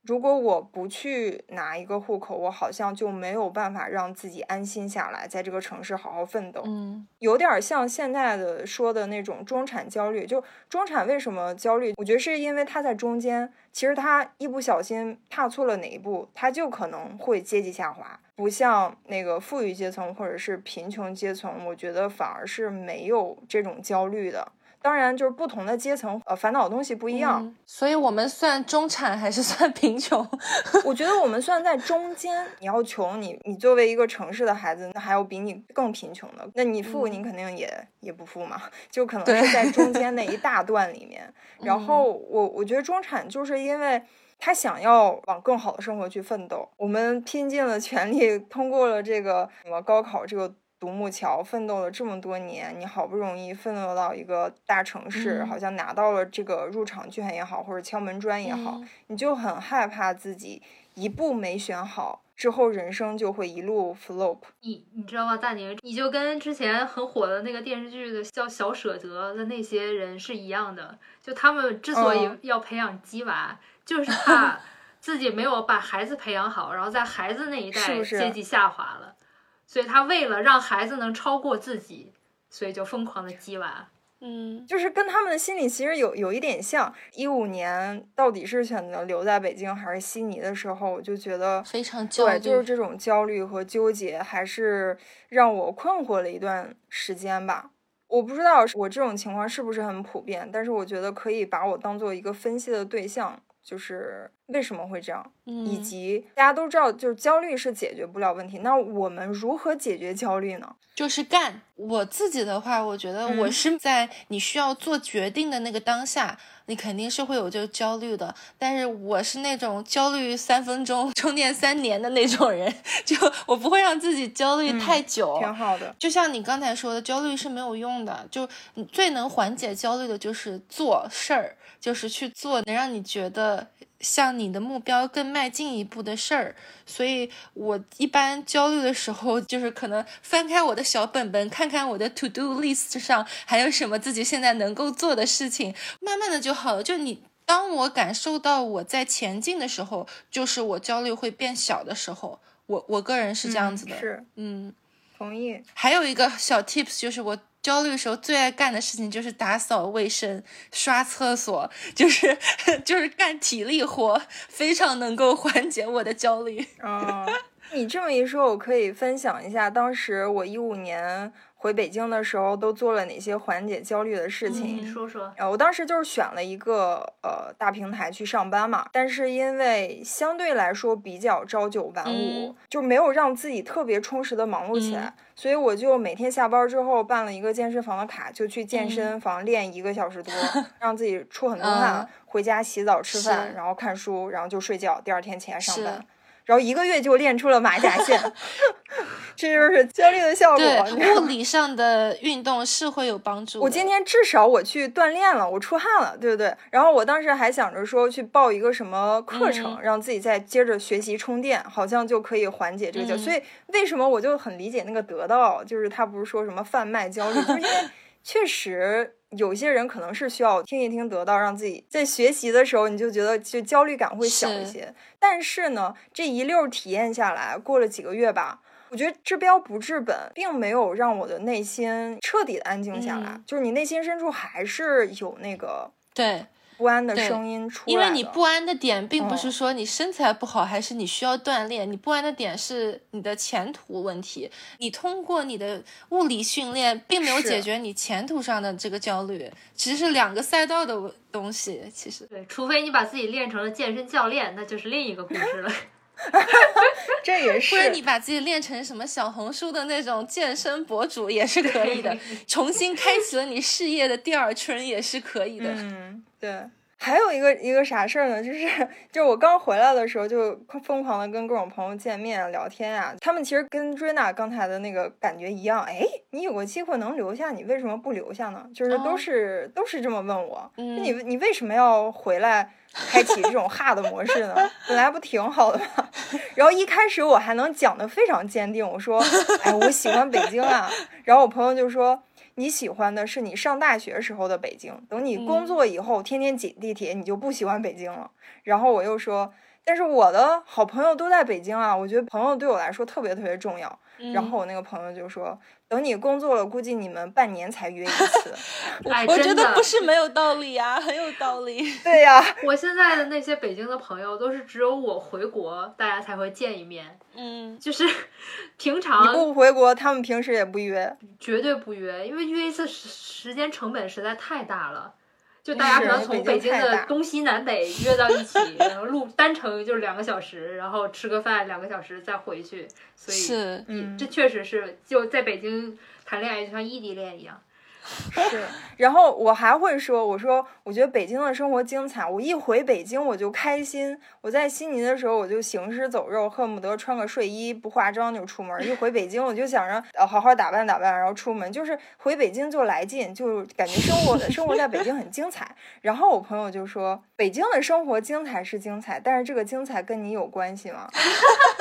如果我不去拿一个户口，我好像就没有办法让自己安心下来，在这个城市好好奋斗。嗯，有点像现在的说的那种中产焦虑。就中产为什么焦虑？我觉得是因为他在中间，其实他一不小心踏错了哪一步，他就可能会阶级下滑。不像那个富裕阶层或者是贫穷阶层，我觉得反而是没有这种焦虑的。当然，就是不同的阶层，呃，烦恼的东西不一样。所以，我们算中产还是算贫穷？我觉得我们算在中间。你要穷，你你作为一个城市的孩子，那还有比你更贫穷的。那你富，你肯定也也不富嘛，就可能是在中 间那一大段里面。然后，我我觉得中产就是因为他想要往更好的生活去奋斗，我们拼尽了全力，通过了这个什么高考这个。独木桥奋斗了这么多年，你好不容易奋斗到一个大城市，好像拿到了这个入场券也好，或者敲门砖也好，你就很害怕自己一步没选好，之后人生就会一路 flop。你你知道吗，大宁，你就跟之前很火的那个电视剧的叫小舍得的那些人是一样的，就他们之所以要培养鸡娃，就是怕 自己没有把孩子培养好，然后在孩子那一代阶级下滑了。所以他为了让孩子能超过自己，所以就疯狂的鸡娃。嗯，就是跟他们的心理其实有有一点像。一五年到底是选择留在北京还是悉尼的时候，我就觉得非常焦虑，就是这种焦虑和纠结，还是让我困惑了一段时间吧。我不知道我这种情况是不是很普遍，但是我觉得可以把我当做一个分析的对象。就是为什么会这样，以及大家都知道，就是焦虑是解决不了问题。那我们如何解决焦虑呢？就是干。我自己的话，我觉得我是在你需要做决定的那个当下，你肯定是会有这个焦虑的。但是我是那种焦虑三分钟充电三年的那种人，就我不会让自己焦虑太久。挺好的。就像你刚才说的，焦虑是没有用的。就你最能缓解焦虑的就是做事儿。就是去做能让你觉得向你的目标更迈进一步的事儿，所以我一般焦虑的时候，就是可能翻开我的小本本，看看我的 to do list 上还有什么自己现在能够做的事情，慢慢的就好了。就你，当我感受到我在前进的时候，就是我焦虑会变小的时候。我我个人是这样子的，是，嗯，同意。还有一个小 tips 就是我。焦虑的时候最爱干的事情就是打扫卫生、刷厕所，就是 就是干体力活，非常能够缓解我的焦虑。哦，你这么一说，我可以分享一下，当时我一五年。回北京的时候都做了哪些缓解焦虑的事情。你说说。呃，我当时就是选了一个呃大平台去上班嘛，但是因为相对来说比较朝九晚五，就没有让自己特别充实的忙碌起来，所以我就每天下班之后办了一个健身房的卡，就去健身房练一个小时多，让自己出很多汗，回家洗澡吃饭，然后看书，然后就睡觉，第二天起来上班。然后一个月就练出了马甲线，这就是焦虑的效果。对，物理上的运动是会有帮助。我今天至少我去锻炼了，我出汗了，对不对？然后我当时还想着说去报一个什么课程，让自己再接着学习充电，好像就可以缓解这个焦。所以为什么我就很理解那个得到，就是他不是说什么贩卖焦虑，就是因为确实。有些人可能是需要听一听得到，让自己在学习的时候，你就觉得就焦虑感会小一些。但是呢，这一溜体验下来，过了几个月吧，我觉得治标不治本，并没有让我的内心彻底的安静下来。就是你内心深处还是有那个对。不安的声音出来，因为你不安的点并不是说你身材不好，还是你需要锻炼。你不安的点是你的前途问题。你通过你的物理训练，并没有解决你前途上的这个焦虑，其实是两个赛道的东西。其实对，除非你把自己练成了健身教练，那就是另一个故事了。这也是，或者你把自己练成什么小红书的那种健身博主也是可以的，重新开启了你事业的第二春也是可以的。嗯，对。还有一个一个啥事儿呢？就是就是我刚回来的时候，就疯狂的跟各种朋友见面聊天啊。他们其实跟追娜刚才的那个感觉一样。哎，你有个机会能留下，你为什么不留下呢？就是都是都是这么问我。你你为什么要回来？开启这种 hard 模式呢，本来不挺好的吗？然后一开始我还能讲的非常坚定，我说，哎，我喜欢北京啊。然后我朋友就说，你喜欢的是你上大学时候的北京，等你工作以后，天天挤地铁，你就不喜欢北京了。然后我又说，但是我的好朋友都在北京啊，我觉得朋友对我来说特别特别重要。然后我那个朋友就说。等你工作了，估计你们半年才约一次。我觉得不是没有道理啊，很有道理。对呀，我现在的那些北京的朋友，都是只有我回国，大家才会见一面。嗯，就是 平常你不回国，他们平时也不约，绝对不约，因为约一次时时间成本实在太大了。就大家可能从北京的东西南北约到一起，然后路单程就是两个小时，然后吃个饭两个小时再回去，所以，嗯，这确实是就在北京谈恋爱就像异地恋一样。是，然后我还会说，我说我觉得北京的生活精彩，我一回北京我就开心。我在悉尼的时候我就行尸走肉，恨不得穿个睡衣不化妆就出门。一回北京我就想着呃好好打扮打扮，然后出门，就是回北京就来劲，就感觉生活的生活在北京很精彩。然后我朋友就说，北京的生活精彩是精彩，但是这个精彩跟你有关系吗？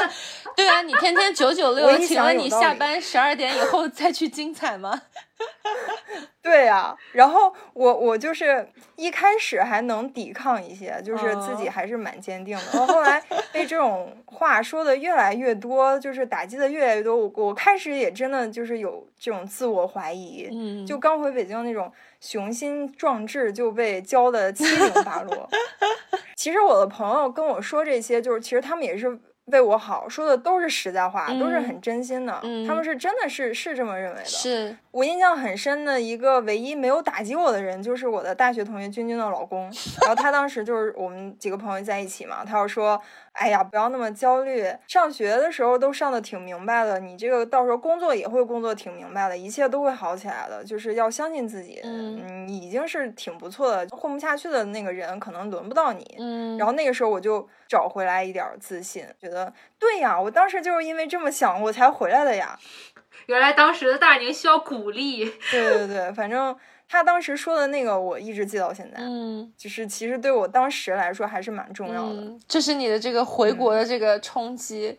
对啊，你天天九九六，请问你下班十二点以后再去精彩吗？对呀，然后我我就是一开始还能抵抗一些，就是自己还是蛮坚定的。然后后来被这种话说的越来越多，就是打击的越来越多，我我开始也真的就是有这种自我怀疑。嗯，就刚回北京那种雄心壮志就被浇的七零八落。其实我的朋友跟我说这些，就是其实他们也是。为我好说的都是实在话，都是很真心的。他们是真的是是这么认为的。是我印象很深的一个唯一没有打击我的人，就是我的大学同学君君的老公。然后他当时就是我们几个朋友在一起嘛，他要说。哎呀，不要那么焦虑。上学的时候都上的挺明白的，你这个到时候工作也会工作挺明白的，一切都会好起来的。就是要相信自己，嗯，已经是挺不错的。混不下去的那个人，可能轮不到你。嗯，然后那个时候我就找回来一点自信，觉得对呀，我当时就是因为这么想，我才回来的呀。原来当时的大宁需要鼓励。对对对，反正。他当时说的那个，我一直记到现在。嗯，就是其实对我当时来说还是蛮重要的。这是你的这个回国的这个冲击。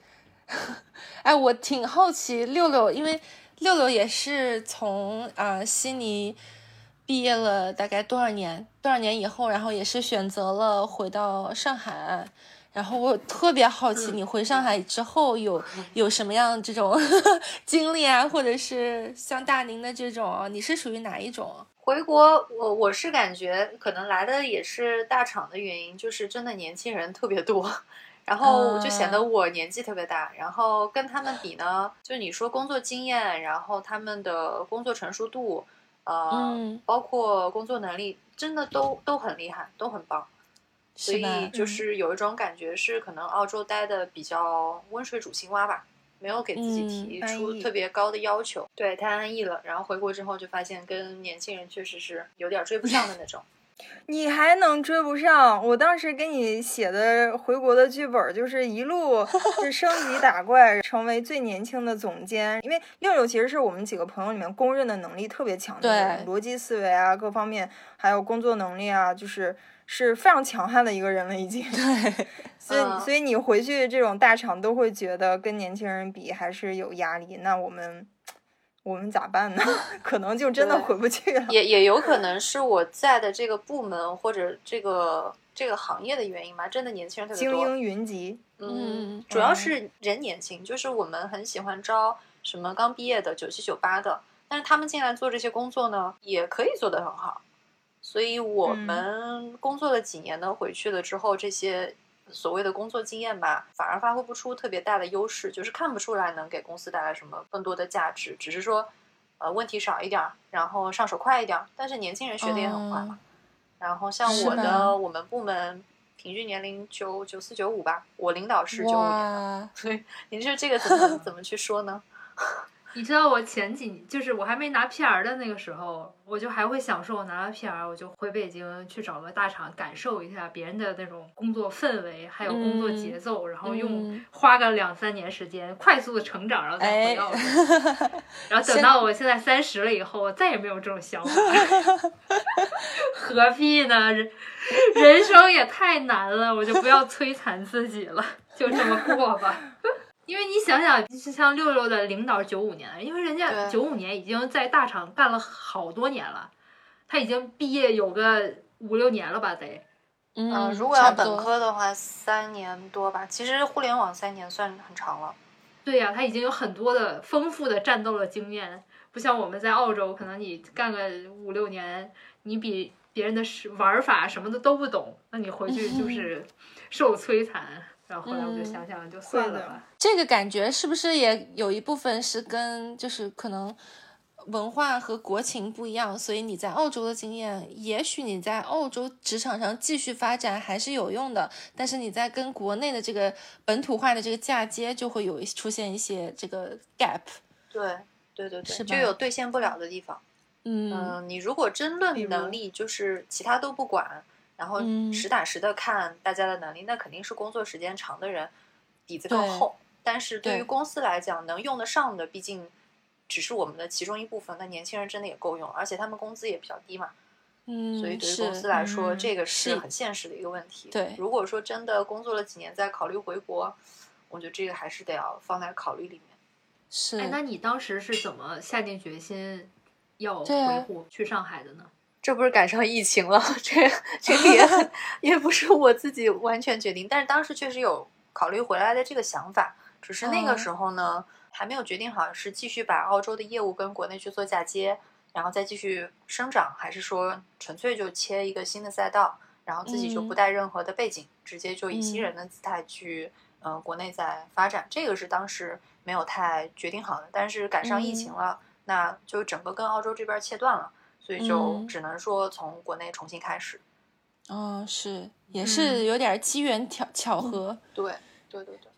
哎，我挺好奇六六，因为六六也是从啊悉尼毕业了，大概多少年？多少年以后，然后也是选择了回到上海。然后我特别好奇，你回上海之后有有什么样这种 经历啊，或者是像大宁的这种，你是属于哪一种？回国，我我是感觉可能来的也是大厂的原因，就是真的年轻人特别多，然后就显得我年纪特别大。然后跟他们比呢，就你说工作经验，然后他们的工作成熟度，呃，包括工作能力，真的都都很厉害，都很棒。所以就是有一种感觉是，可能澳洲待的比较温水煮青蛙吧。没有给自己提出特别高的要求，对，太安逸了。然后回国之后就发现，跟年轻人确实是有点追不上的那种。你还能追不上？我当时给你写的回国的剧本，就是一路 是升级打怪，成为最年轻的总监。因为六六其实是我们几个朋友里面公认的能力特别强的人，逻辑思维啊，各方面还有工作能力啊，就是。是非常强悍的一个人了，已经。对，所以所以你回去这种大厂都会觉得跟年轻人比还是有压力。那我们我们咋办呢？可能就真的回不去了。也也有可能是我在的这个部门或者这个这个行业的原因吧。真的年轻人特别多，精英云集。嗯，主要是人年轻，就是我们很喜欢招什么刚毕业的九七九八的，但是他们进来做这些工作呢，也可以做得很好。所以我们工作了几年呢，回去了之后，这些所谓的工作经验吧，反而发挥不出特别大的优势，就是看不出来能给公司带来什么更多的价值，只是说，呃，问题少一点，然后上手快一点。但是年轻人学的也很快嘛。然后像我的，我们部门平均年龄九九四九五吧，我领导是九五年的，所以您说这个怎么 怎么去说呢？你知道我前几就是我还没拿 PR 的那个时候，我就还会想说，我拿了 PR，我就回北京去找个大厂感受一下别人的那种工作氛围，还有工作节奏，然后用花个两三年时间快速的成长，然后再回澳洲。然后等到我现在三十了以后，我再也没有这种想法。何必呢？人人生也太难了，我就不要摧残自己了，就这么过吧。因为你想想，就像六六的领导九五年，因为人家九五年已经在大厂干了好多年了，他已经毕业有个五六年了吧，得。嗯，如果要本科的话，三年多吧。其实互联网三年算很长了。对呀，他已经有很多的丰富的战斗的经验，不像我们在澳洲，可能你干个五六年，你比别人的玩法什么的都不懂，那你回去就是受摧残。然后后来我就想想，就算了吧。这个感觉是不是也有一部分是跟就是可能文化和国情不一样，所以你在澳洲的经验，也许你在澳洲职场上继续发展还是有用的，但是你在跟国内的这个本土化的这个嫁接，就会有出现一些这个 gap。对对对对，就有兑现不了的地方。嗯，你如果争论能力，就是其他都不管。然后实打实的看大家的能力，那肯定是工作时间长的人底子更厚。但是对于公司来讲，能用得上的，毕竟只是我们的其中一部分。那年轻人真的也够用，而且他们工资也比较低嘛。嗯，所以对于公司来说，这个是很现实的一个问题。对，如果说真的工作了几年再考虑回国，我觉得这个还是得要放在考虑里面。是。哎，那你当时是怎么下定决心要回国去上海的呢？这不是赶上疫情了，这这个也 也不是我自己完全决定，但是当时确实有考虑回来的这个想法，只是那个时候呢还没有决定好是继续把澳洲的业务跟国内去做嫁接，然后再继续生长，还是说纯粹就切一个新的赛道，然后自己就不带任何的背景，直接就以新人的姿态去嗯国内在发展，这个是当时没有太决定好的，但是赶上疫情了，那就整个跟澳洲这边切断了。所以就只能说从国内重新开始，哦，是，也是有点机缘巧巧合，对，对对对，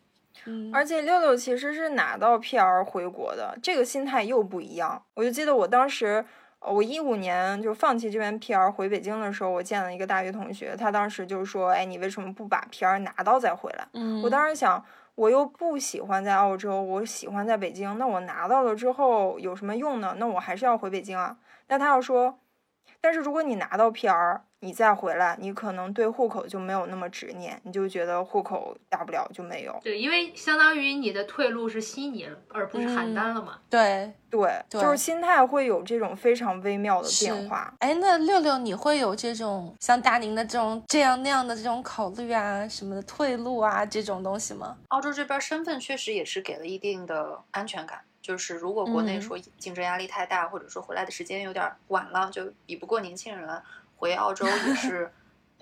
嗯，而且六六其实是拿到 PR 回国的，这个心态又不一样。我就记得我当时，我一五年就放弃这边 PR 回北京的时候，我见了一个大学同学，他当时就说：“哎，你为什么不把 PR 拿到再回来？”嗯，我当时想，我又不喜欢在澳洲，我喜欢在北京，那我拿到了之后有什么用呢？那我还是要回北京啊。那他要说，但是如果你拿到 PR，你再回来，你可能对户口就没有那么执念，你就觉得户口大不了就没有。对，因为相当于你的退路是悉尼了，而不是邯郸了嘛。对对，就是心态会有这种非常微妙的变化。哎，那六六，你会有这种像大宁的这种这样那样的这种考虑啊，什么的退路啊这种东西吗？澳洲这边身份确实也是给了一定的安全感。就是如果国内说竞争压力太大，或者说回来的时间有点晚了，就比不过年轻人，回澳洲也 是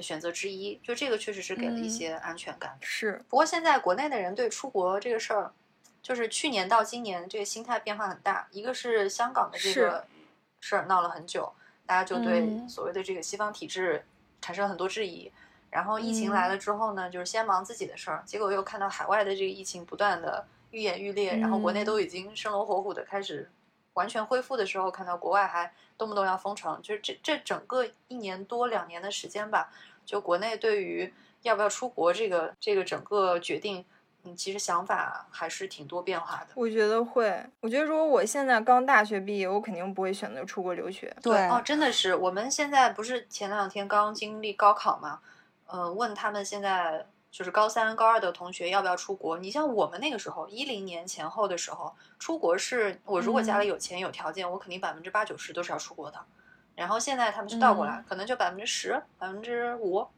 选择之一。就这个确实是给了一嗯些安全感。是，不过现在国内的人对出国这个事儿，就是去年到今年这个心态变化很大。一个是香港的这个事儿闹了很久，大家就对嗯所谓的这个西方体制产生了很多质疑。然后疫情嗯来了之后呢，就是先忙自己的事儿，结果又看到海外的这个疫情不断的愈演愈烈，然后国内嗯都已经生龙活虎的开始完全恢复的时候，看到国外还动不动要封城，就是这这整个一年多两年的时间吧，就国内对于要不要出国这个这个整个决定，嗯，其实想法还是挺多变化的。我觉得会。我觉得如果我现在刚大学毕业，我肯定不会选择出国留学。对哦，真的是，我们现在不是前两天刚经历高考嘛，呃，问他们现在就是高三、高二的同学要不要出国？你像我们那个时候，一零年前后的时候，出国是我如果家里有钱有条件，我肯定百分之八九十都是要出国的。然后现在他们就倒过来，可能就百分之十、百分之五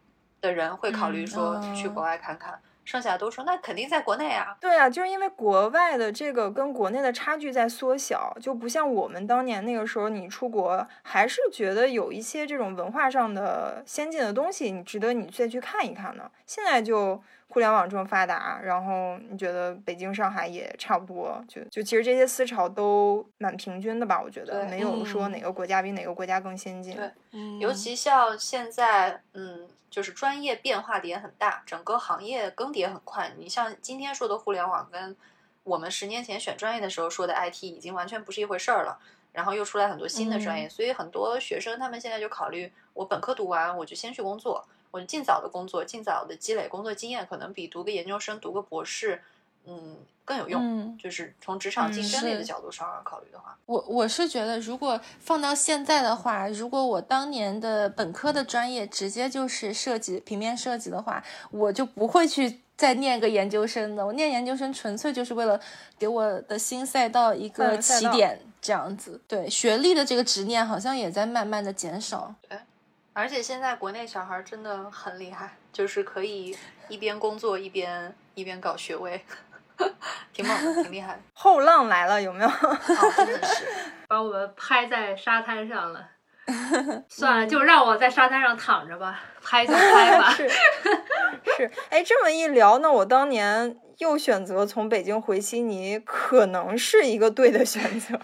的人会考虑嗯说去国外看看，剩下都说那肯定在国内啊。对啊，就是因为国外的这个跟国内的差距在缩小，就不像我们当年那个时候，你出国还是觉得有一些这种文化上的先进的东西，你值得你再去看一看呢。现在就互联网这么发达，然后你觉得北京、上海也差不多，就就其实这些思潮都蛮平均的吧？我觉得没有说嗯哪个国家比哪个国家更先进。对嗯尤其像现在，嗯，就是专业变化点很大，整个行业更迭很快。你像今天说的互联网，跟我们十年前选专业的时候说的 IT 已经完全不是一回事儿了。然后又出来很多新的专业，所以很多学生他们现在就考虑，我本科读完，我就先去工作，我尽早的工作，尽早的积累工作经验，可能比读个研究生、读个博士，嗯，更有用。嗯就是从职场竞争力的角度上来考虑的话，我我是觉得，如果放到现在的话，如果我当年的本科的专业直接就是设计平面设计的话，我就不会去再念个研究生的。我念研究生纯粹就是为了给我的新赛道一个起点，这样子。对学历的这个执念好像也在慢慢的减少。而且现在国内小孩真的很厉害，就是可以一边工作一边一边搞学位，挺猛的，挺厉害。后浪来了，有没有？哦，真的是，把我们拍在沙滩上了。算了，就让我在沙滩上躺着吧，拍就拍吧。是是，哎，这么一聊，那我当年又选择从北京回悉尼，可能是一个对的选择。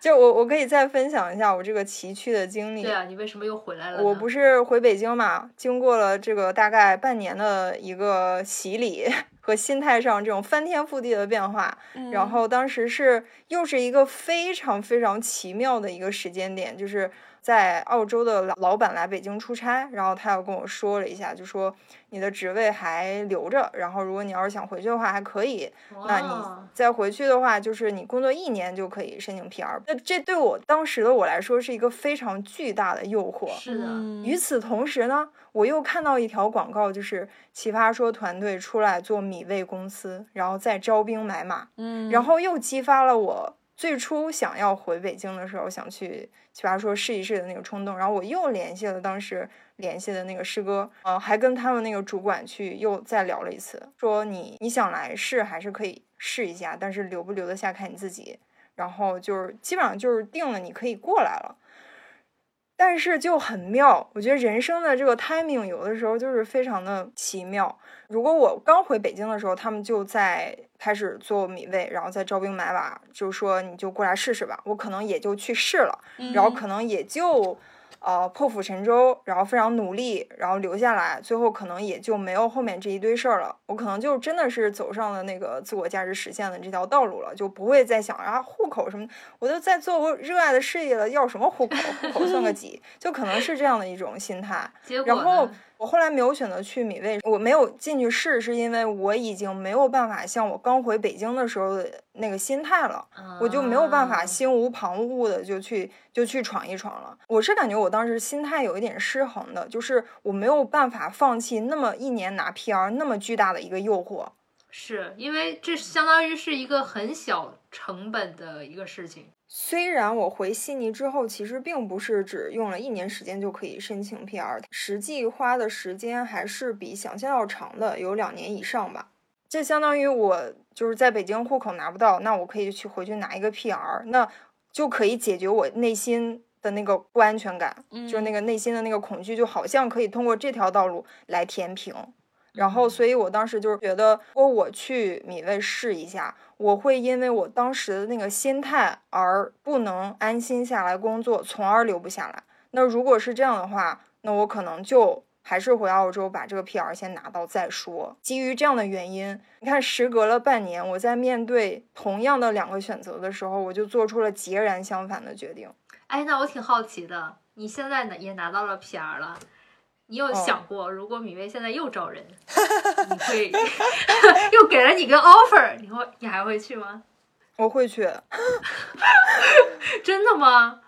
就我我可以再分享一下我这个崎岖的经历。对啊，你为什么又回来了？我不是回北京嘛，经过了这个大概半年的一个洗礼和心态上这种翻天覆地的变化，嗯然后当时是又是一个非常非常奇妙的一个时间点，就是在澳洲的老老板来北京出差，然后他又跟我说了一下，就说你的职位还留着，然后如果你要是想回去的话还可以，那你再回去的话，就是你工作一年就可以申请 PR。那这对我当时的我来说是一个非常巨大的诱惑。是的，嗯与此同时呢，我又看到一条广告，就是奇葩说团队出来做米味公司，然后再招兵买马，嗯，然后又激发了我最初想要回北京的时候想去奇葩说试一试的那个冲动。然后我又联系了当时联系的那个师哥，呃，还跟他们那个主管去又再聊了一次，说你你想来试还是可以试一下，但是留不留得下看你自己。然后就是基本上就是定了，你可以过来了。但是就很妙，我觉得人生的这个 timing 有的时候就是非常的奇妙。如果我刚回北京的时候，他们就在开始做米味，然后再招兵买马，就说你就过来试试吧，我可能也就去试了，然后嗯可能也就呃破釜沉舟，然后非常努力，然后留下来，最后可能也就没有后面这一堆事儿了。我可能就真的是走上了那个自我价值实现的这条道路了，就不会再想啊户口什么，我都在做我热爱的事业了，要什么户口？户口算个 几？就可能是这样的一种心态。然后呢我后来没有选择去米味，我没有进去试，是因为我已经没有办法像我刚回北京的时候的那个心态了。我就没有办法啊心无旁骛的就去就去闯一闯了。我是感觉我当时心态有一点失衡的，就是我没有办法放弃那么一年拿 PR 那么巨大的一个诱惑。是因为这相当于是一个很小成本的一个事情。虽然我回悉尼之后，其实并不是只用了一年时间就可以申请 PR，实际花的时间还是比想象要长的，有两年以上吧。这相当于我就是在北京户口拿不到，那我可以去回去拿一个 PR，那就可以解决我内心的那个不安全感，就是那嗯个内心的那个恐惧，就好像可以通过这条道路来填平。然后，所以我当时就是觉得，如果我去米味试一下，我会因为我当时的那个心态而不能安心下来工作，从而留不下来。那如果是这样的话，那我可能就还是回澳洲把这个 PR 先拿到再说。基于这样的原因，你看，时隔了半年，我在面对同样的两个选择的时候，我就做出了截然相反的决定。哎，那我挺好奇的，你现在呢也拿到了 PR 了，你有想过，如果米未现在又招人，你会 又给了你个 offer，你会你还会去吗？我会去，真的吗？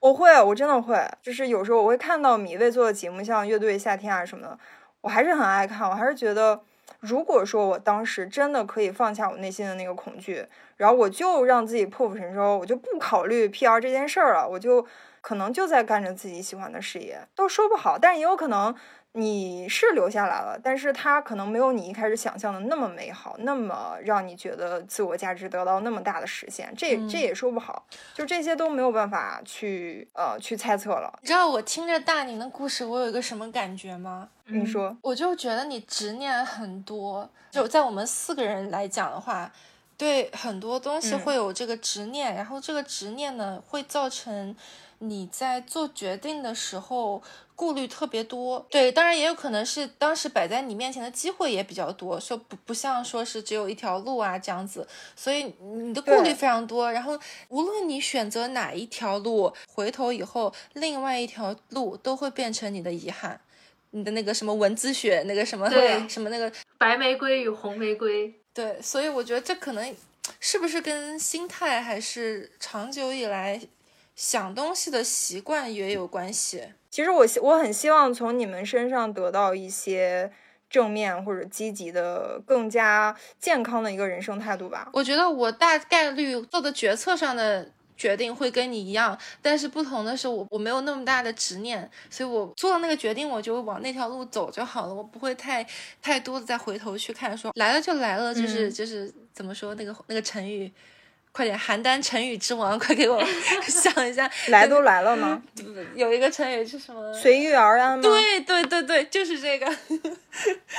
我会，我真的会。就是有时候我会看到米未做的节目，像《乐队夏天》啊什么的，我还是很爱看。我还是觉得，如果说我当时真的可以放下我内心的那个恐惧，然后我就让自己破釜沉舟，我就不考虑 PR 这件事儿了，我就可能就在干着自己喜欢的事业，都说不好。但也有可能你是留下来了，但是它可能没有你一开始想象的那么美好，那么让你觉得自我价值得到那么大的实现。这嗯这也说不好，就这些都没有办法去呃去猜测了。你知道我听着大宁的故事，我有一个什么感觉吗？你说，我就觉得你执念很多，就在我们四个人来讲的话，对很多东西嗯会有这个执念，然后这个执念呢会造成你在做决定的时候顾虑特别多。对，当然也有可能是当时摆在你面前的机会也比较多，说不不像说是只有一条路啊这样子，所以你的顾虑非常多。然后无论你选择哪一条路，回头以后另外一条路都会变成你的遗憾。你的那个什么文字学，那个什么对什么那个白玫瑰与红玫瑰，对，所以我觉得这可能是不是跟心态还是长久以来想东西的习惯也有关系。其实我希我很希望从你们身上得到一些正面或者积极的、更加健康的一个人生态度吧。我觉得我大概率做的决策上的决定会跟你一样，但是不同的是我我没有那么大的执念，所以我做了那个决定，我就往那条路走就好了，我不会太太多的再回头去看说来了就来了，就是、嗯就是怎么说那个那个成语。快点，邯郸成语之王，快给我想一下，来都来了吗，有一个成语是什么？随遇而安吗？，对对对对，就是这个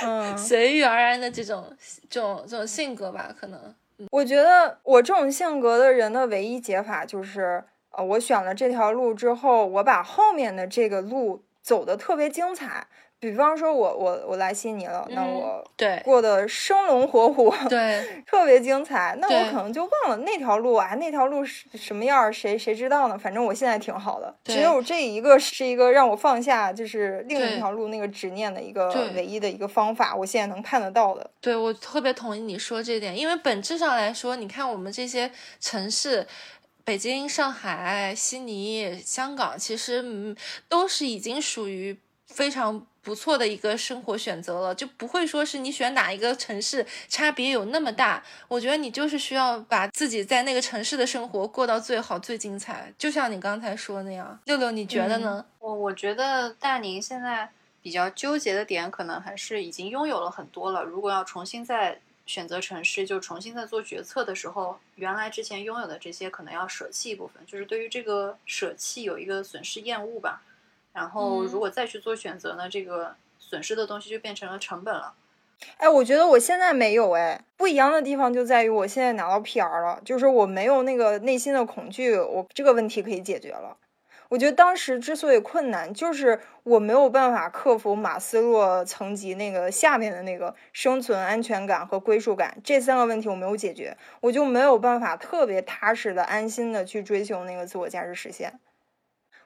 嗯，随遇而安的这种这种这种性格吧，可能。我觉得我这种性格的人的唯一解法就是，呃，我选了这条路之后，我把后面的这个路走的特别精彩。比方说我我我来悉尼了，那嗯我对过得生龙活虎，对 特别精彩。那我可能就忘了那条路啊，那条路是什么样儿，谁谁知道呢？反正我现在挺好的，只有这一个是一个让我放下就是另一条路那个执念的一个对唯一的一个方法，我现在能看得到的。对，我特别同意你说这点，因为本质上来说，你看我们这些城市。北京、上海、悉尼、香港，其实嗯都是已经属于非常不错的一个生活选择了，就不会说是你选哪一个城市差别有那么大。我觉得你就是需要把自己在那个城市的生活过到最好、最精彩，就像你刚才说那样。六六，你觉得呢？我我觉得大宁现在比较纠结的点，可能还是已经拥有了很多了。如果要重新再选择城市，就重新再做决策的时候，原来之前拥有的这些可能要舍弃一部分，就是对于这个舍弃有一个损失厌恶吧。然后嗯如果再去做选择呢，这个损失的东西就变成了成本了。哎，我觉得我现在没有哎，不一样的地方就在于我现在拿到 PR 了，就是我没有那个内心的恐惧，我这个问题可以解决了。我觉得当时之所以困难，就是我没有办法克服马斯洛层级那个下面的那个生存安全感和归属感这三个问题，我没有解决，我就没有办法特别踏实的、安心的去追求那个自我价值实现。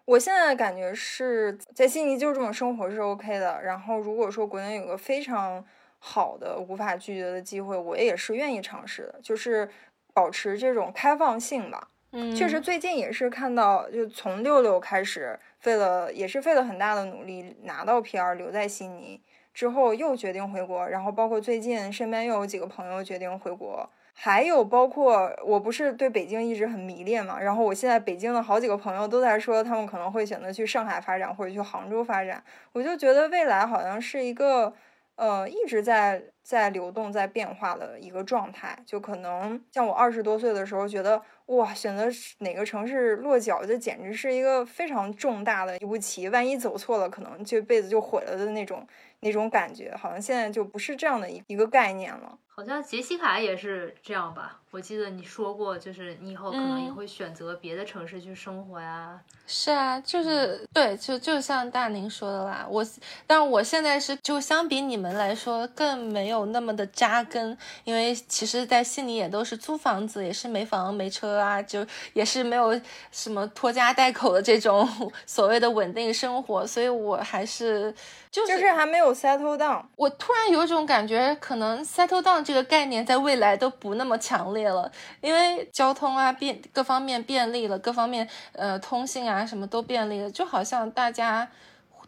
我现在的感觉是在悉尼就是这么生活是 OK 的，然后如果说国内有个非常好的无法拒绝的机会，我也是愿意尝试的，就是保持这种开放性吧。嗯，确实，最近也是看到，就从六六开始，费了也是费了很大的努力拿到 PR，留在悉尼之后又决定回国，然后包括最近身边又有几个朋友决定回国，还有包括我不是对北京一直很迷恋嘛，然后我现在北京的好几个朋友都在说他们可能会选择去上海发展或者去杭州发展，我就觉得未来好像是一个呃一直在在流动、在变化的一个状态。就可能像我二十多岁的时候，觉得哇，选择哪个城市落脚，这简直是一个非常重大的一步棋，万一走错了，可能这辈子就毁了的那种那种感觉。好像现在就不是这样的一一个概念了。好像杰西卡也是这样吧？我记得你说过，就是你以后可能也会选择别的城市去生活呀。是啊，就是对，就就像大宁说的啦。我，但我现在是就相比你们来说更没有那么的扎根，因为其实，在悉尼也都是租房子，也是没房没车啊，就也是没有什么拖家带口的这种 所谓的稳定生活，所以我还是就是还没有 settle down。我突然有一种感觉，可能 settle down。这个概念在未来都不那么强烈了，因为交通啊便各方面便利了，各方面呃通信啊什么都便利了，就好像大家。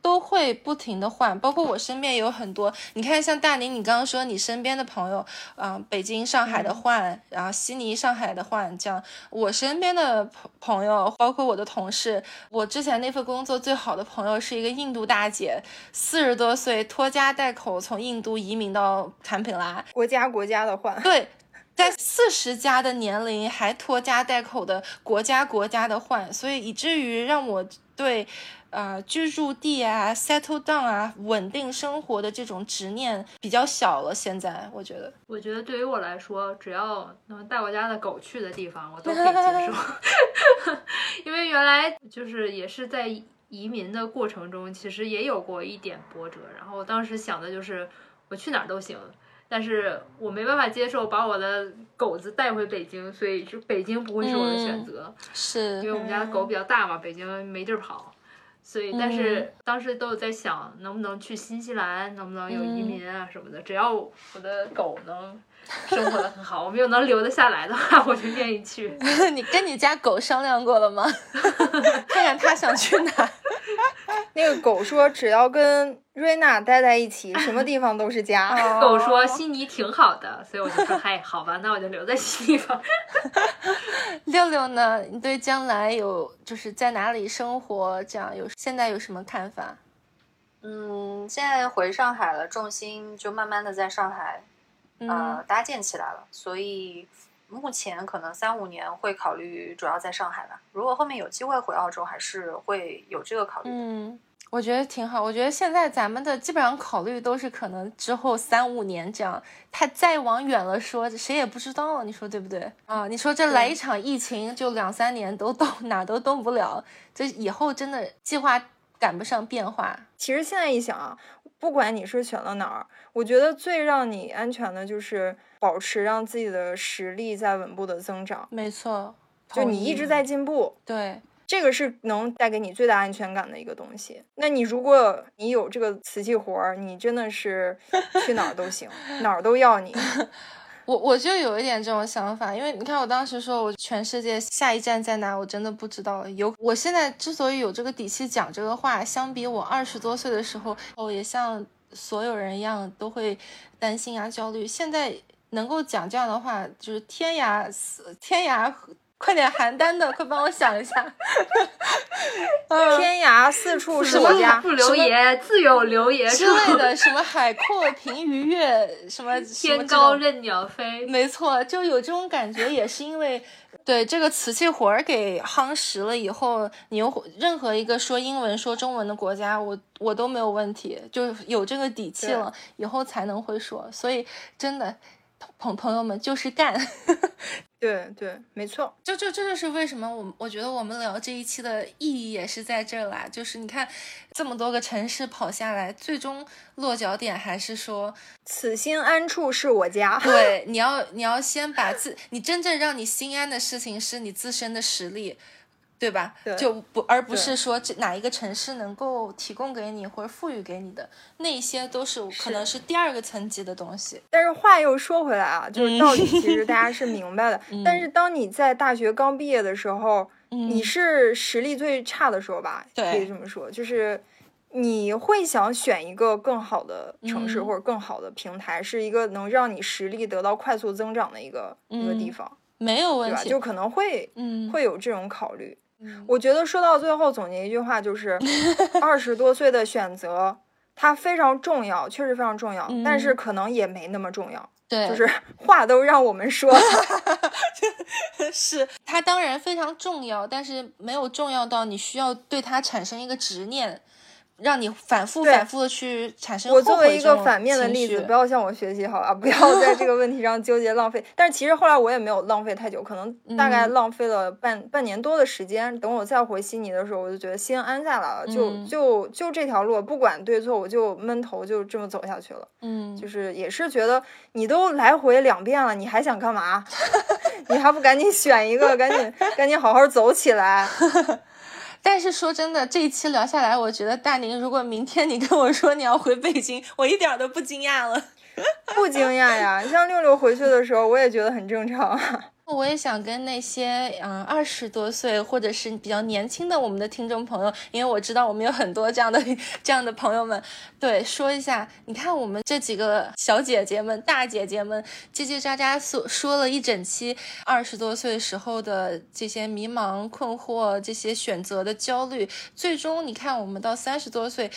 都会不停的换，包括我身边有很多，你看像大宁，你刚刚说你身边的朋友，嗯，北京、上海的换，然后悉尼、上海的换，这样。我身边的朋朋友，包括我的同事，我之前那份工作最好的朋友是一个印度大姐，四十多岁拖家带口从印度移民到坎培拉，国家国家的换，对，在四十加的年龄还拖家带口的国家国家的换，所以以至于让我对。呃，居住地啊，settle down 啊，稳定生活的这种执念比较小了。现在我觉得，我觉得对于我来说，只要能带我家的狗去的地方，我都可以接受。因为原来就是也是在移民的过程中，其实也有过一点波折。然后当时想的就是我去哪儿都行，但是我没办法接受把我的狗子带回北京，所以就北京不会是我的选择。是因为我们家的狗比较大嘛，北京没地儿跑。所以，但是当时都有在想，能不能去新西兰，能不能有移民啊什么的。只要我的狗能生活的很好，我们又能留得下来的话，我就愿意去。你跟你家狗商量过了吗？看看它想去哪。那个狗说：“只要跟瑞娜待在一起，什么地方都是家。”狗说：“悉尼挺好的。”所以我就说：“嗨，好吧，那我就留在悉尼吧。”六六呢？你对将来有就是在哪里生活？这样有现在有什么看法？嗯，现在回上海了，重心就慢慢的在上海呃搭建起来了，所以目前可能三五年会考虑主要在上海吧。如果后面有机会回澳洲，还是会有这个考虑。嗯。我觉得挺好。我觉得现在咱们的基本上考虑都是可能之后三五年这样，他再往远了说，谁也不知道，你说对不对啊？你说这来一场疫情，就两三年都动 哪都动不了，这以后真的计划赶不上变化。其实现在一想啊，不管你是选了哪儿，我觉得最让你安全的就是保持让自己的实力在稳步的增长。没错，就你一直在进步。对。这个是能带给你最大安全感的一个东西。那你如果你有这个瓷器活儿，你真的是去哪儿都行，哪儿都要你。我我就有一点这种想法，因为你看我当时说我全世界下一站在哪，我真的不知道。有我现在之所以有这个底气讲这个话，相比我二十多岁的时候，我也像所有人一样都会担心啊、焦虑。现在能够讲这样的话，就是天涯天涯。快点邯郸的，快帮我想一下。天涯四处是我家，不留爷自有留爷之类的，什么海阔凭鱼跃，什么天高任鸟飞。没错，就有这种感觉，也是因为对这个瓷器活儿给夯实了以后，你又任何一个说英文、说中文的国家，我我都没有问题，就有这个底气了，以后才能会说。所以真的。朋朋友们就是干，对对，没错，就就这就是为什么我我觉得我们聊这一期的意义也是在这儿啦。就是你看这么多个城市跑下来，最终落脚点还是说此心安处是我家。对，你要你要先把自你真正让你心安的事情是你自身的实力。对吧？就不而不是说这哪一个城市能够提供给你或者赋予给你的那些都是可能是第二个层级的东西。但是话又说回来啊，就是道理 其实大家是明白的。但是当你在大学刚毕业的时候，你是实力最差的时候吧？可以这么说，就是你会想选一个更好的城市或者更好的平台，是一个能让你实力得到快速增长的一个一个地方，没有问题，就可能会会有这种考虑。我觉得说到最后总结一句话就是，二十多岁的选择它非常重要，确实非常重要，但是嗯。可能也没那么重要。对，就是话都让我们说了，是它当然非常重要，但是没有重要到你需要对它产生一个执念，让你反复反复的去产生我作为一个反面的例子，不要向我学习好吧，不要在这个问题上纠结浪费。但是其实后来我也没有浪费太久，可能大概嗯浪费了半、半年多的时间。等我再回悉尼的时候，我就觉得心安下来了，就嗯就就这条路，不管对错，我就闷头就这么走下去了。嗯，就是也是觉得你都来回两遍了，你还想干嘛？你还不赶紧选一个，赶紧赶紧好好走起来。但是说真的，这一期聊下来，我觉得大宁，如果明天你跟我说你要回北京，我一点都不惊讶了。不惊讶呀，像六六回去的时候，我也觉得很正常啊。我也想跟那些嗯二十多岁或者是比较年轻的我们的听众朋友，因为我知道我们有很多这样的这样的朋友们，对说一下，你看我们这几个小姐姐们、大姐姐们叽叽喳喳说说了一整期二十多岁时候的这些迷茫、困惑、这些选择的焦虑，最终你看我们到三十多岁。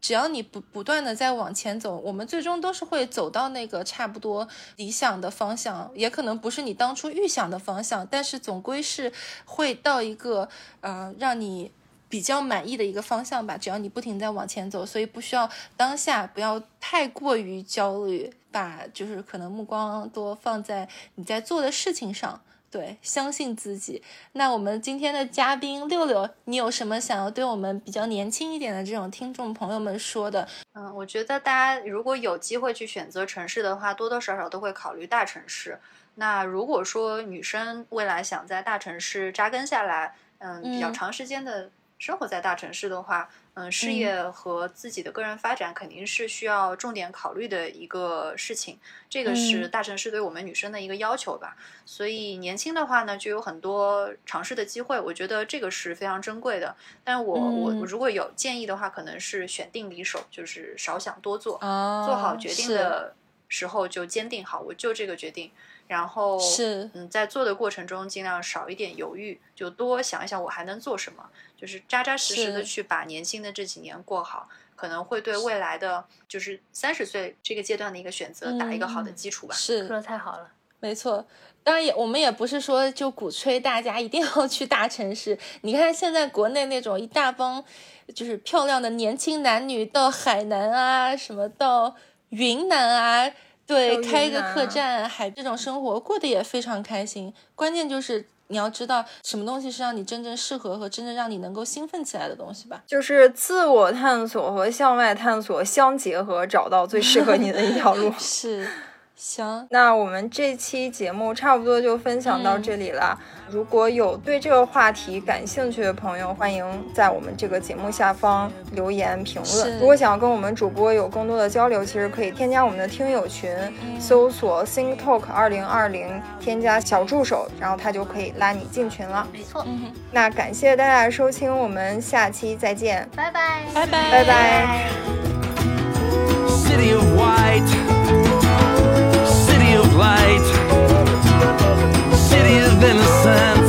只要你不不断的在往前走，我们最终都是会走到那个差不多理想的方向，也可能不是你当初预想的方向，但是总归是会到一个呃让你比较满意的一个方向吧。只要你不停在往前走，所以不需要当下不要太过于焦虑，把就是可能目光多放在你在做的事情上。对，相信自己。那我们今天的嘉宾六六，你有什么想要对我们比较年轻一点的这种听众朋友们说的？嗯，我觉得大家如果有机会去选择城市的话，多多少少都会考虑大城市。那如果说女生未来想在大城市扎根下来，嗯，比较嗯长时间的生活在大城市的话，嗯，事嗯业和自己的个人发展肯定是需要重点考虑的一个事情。这个是嗯大城市对我们女生的一个要求吧。所以年轻的话呢，就有很多尝试的机会，我觉得这个是非常珍贵的。但我、我嗯如果有建议的话，可能是选定离手，就是少想多做，啊做好决定的时候就坚定好，我就这个决定。然后是嗯，在做的过程中尽量少一点犹豫，就多想一想我还能做什么，就是扎扎实实的去把年轻的这几年过好，可能会对未来的就是三十岁这个阶段的一个选择打一个好的嗯基础吧。是说的太好了。没错，当然也我们也不是说就鼓吹大家一定要去大城市。你看现在国内那种一大帮就是漂亮的年轻男女到海南啊，什么到云南啊，对，开一个客栈，还这种生活过得也非常开心。关键就是你要知道什么东西是让你真正适合和真正让你能够兴奋起来的东西吧。就是自我探索和向外探索相结合，找到最适合你的一条路。是，行，那我们这期节目差不多就分享到这里了。如果有对这个话题感兴趣的朋友，欢迎在我们这个节目下方留言评论。如果想要跟我们主播有更多的交流，其实可以添加我们的听友群，搜索 Think Talk 二零二零，添加小助手，然后他就可以拉你进群了。没错，嗯，那感谢大家的收听，我们下期再见，拜拜，拜拜，拜拜。City of white, City of innocence.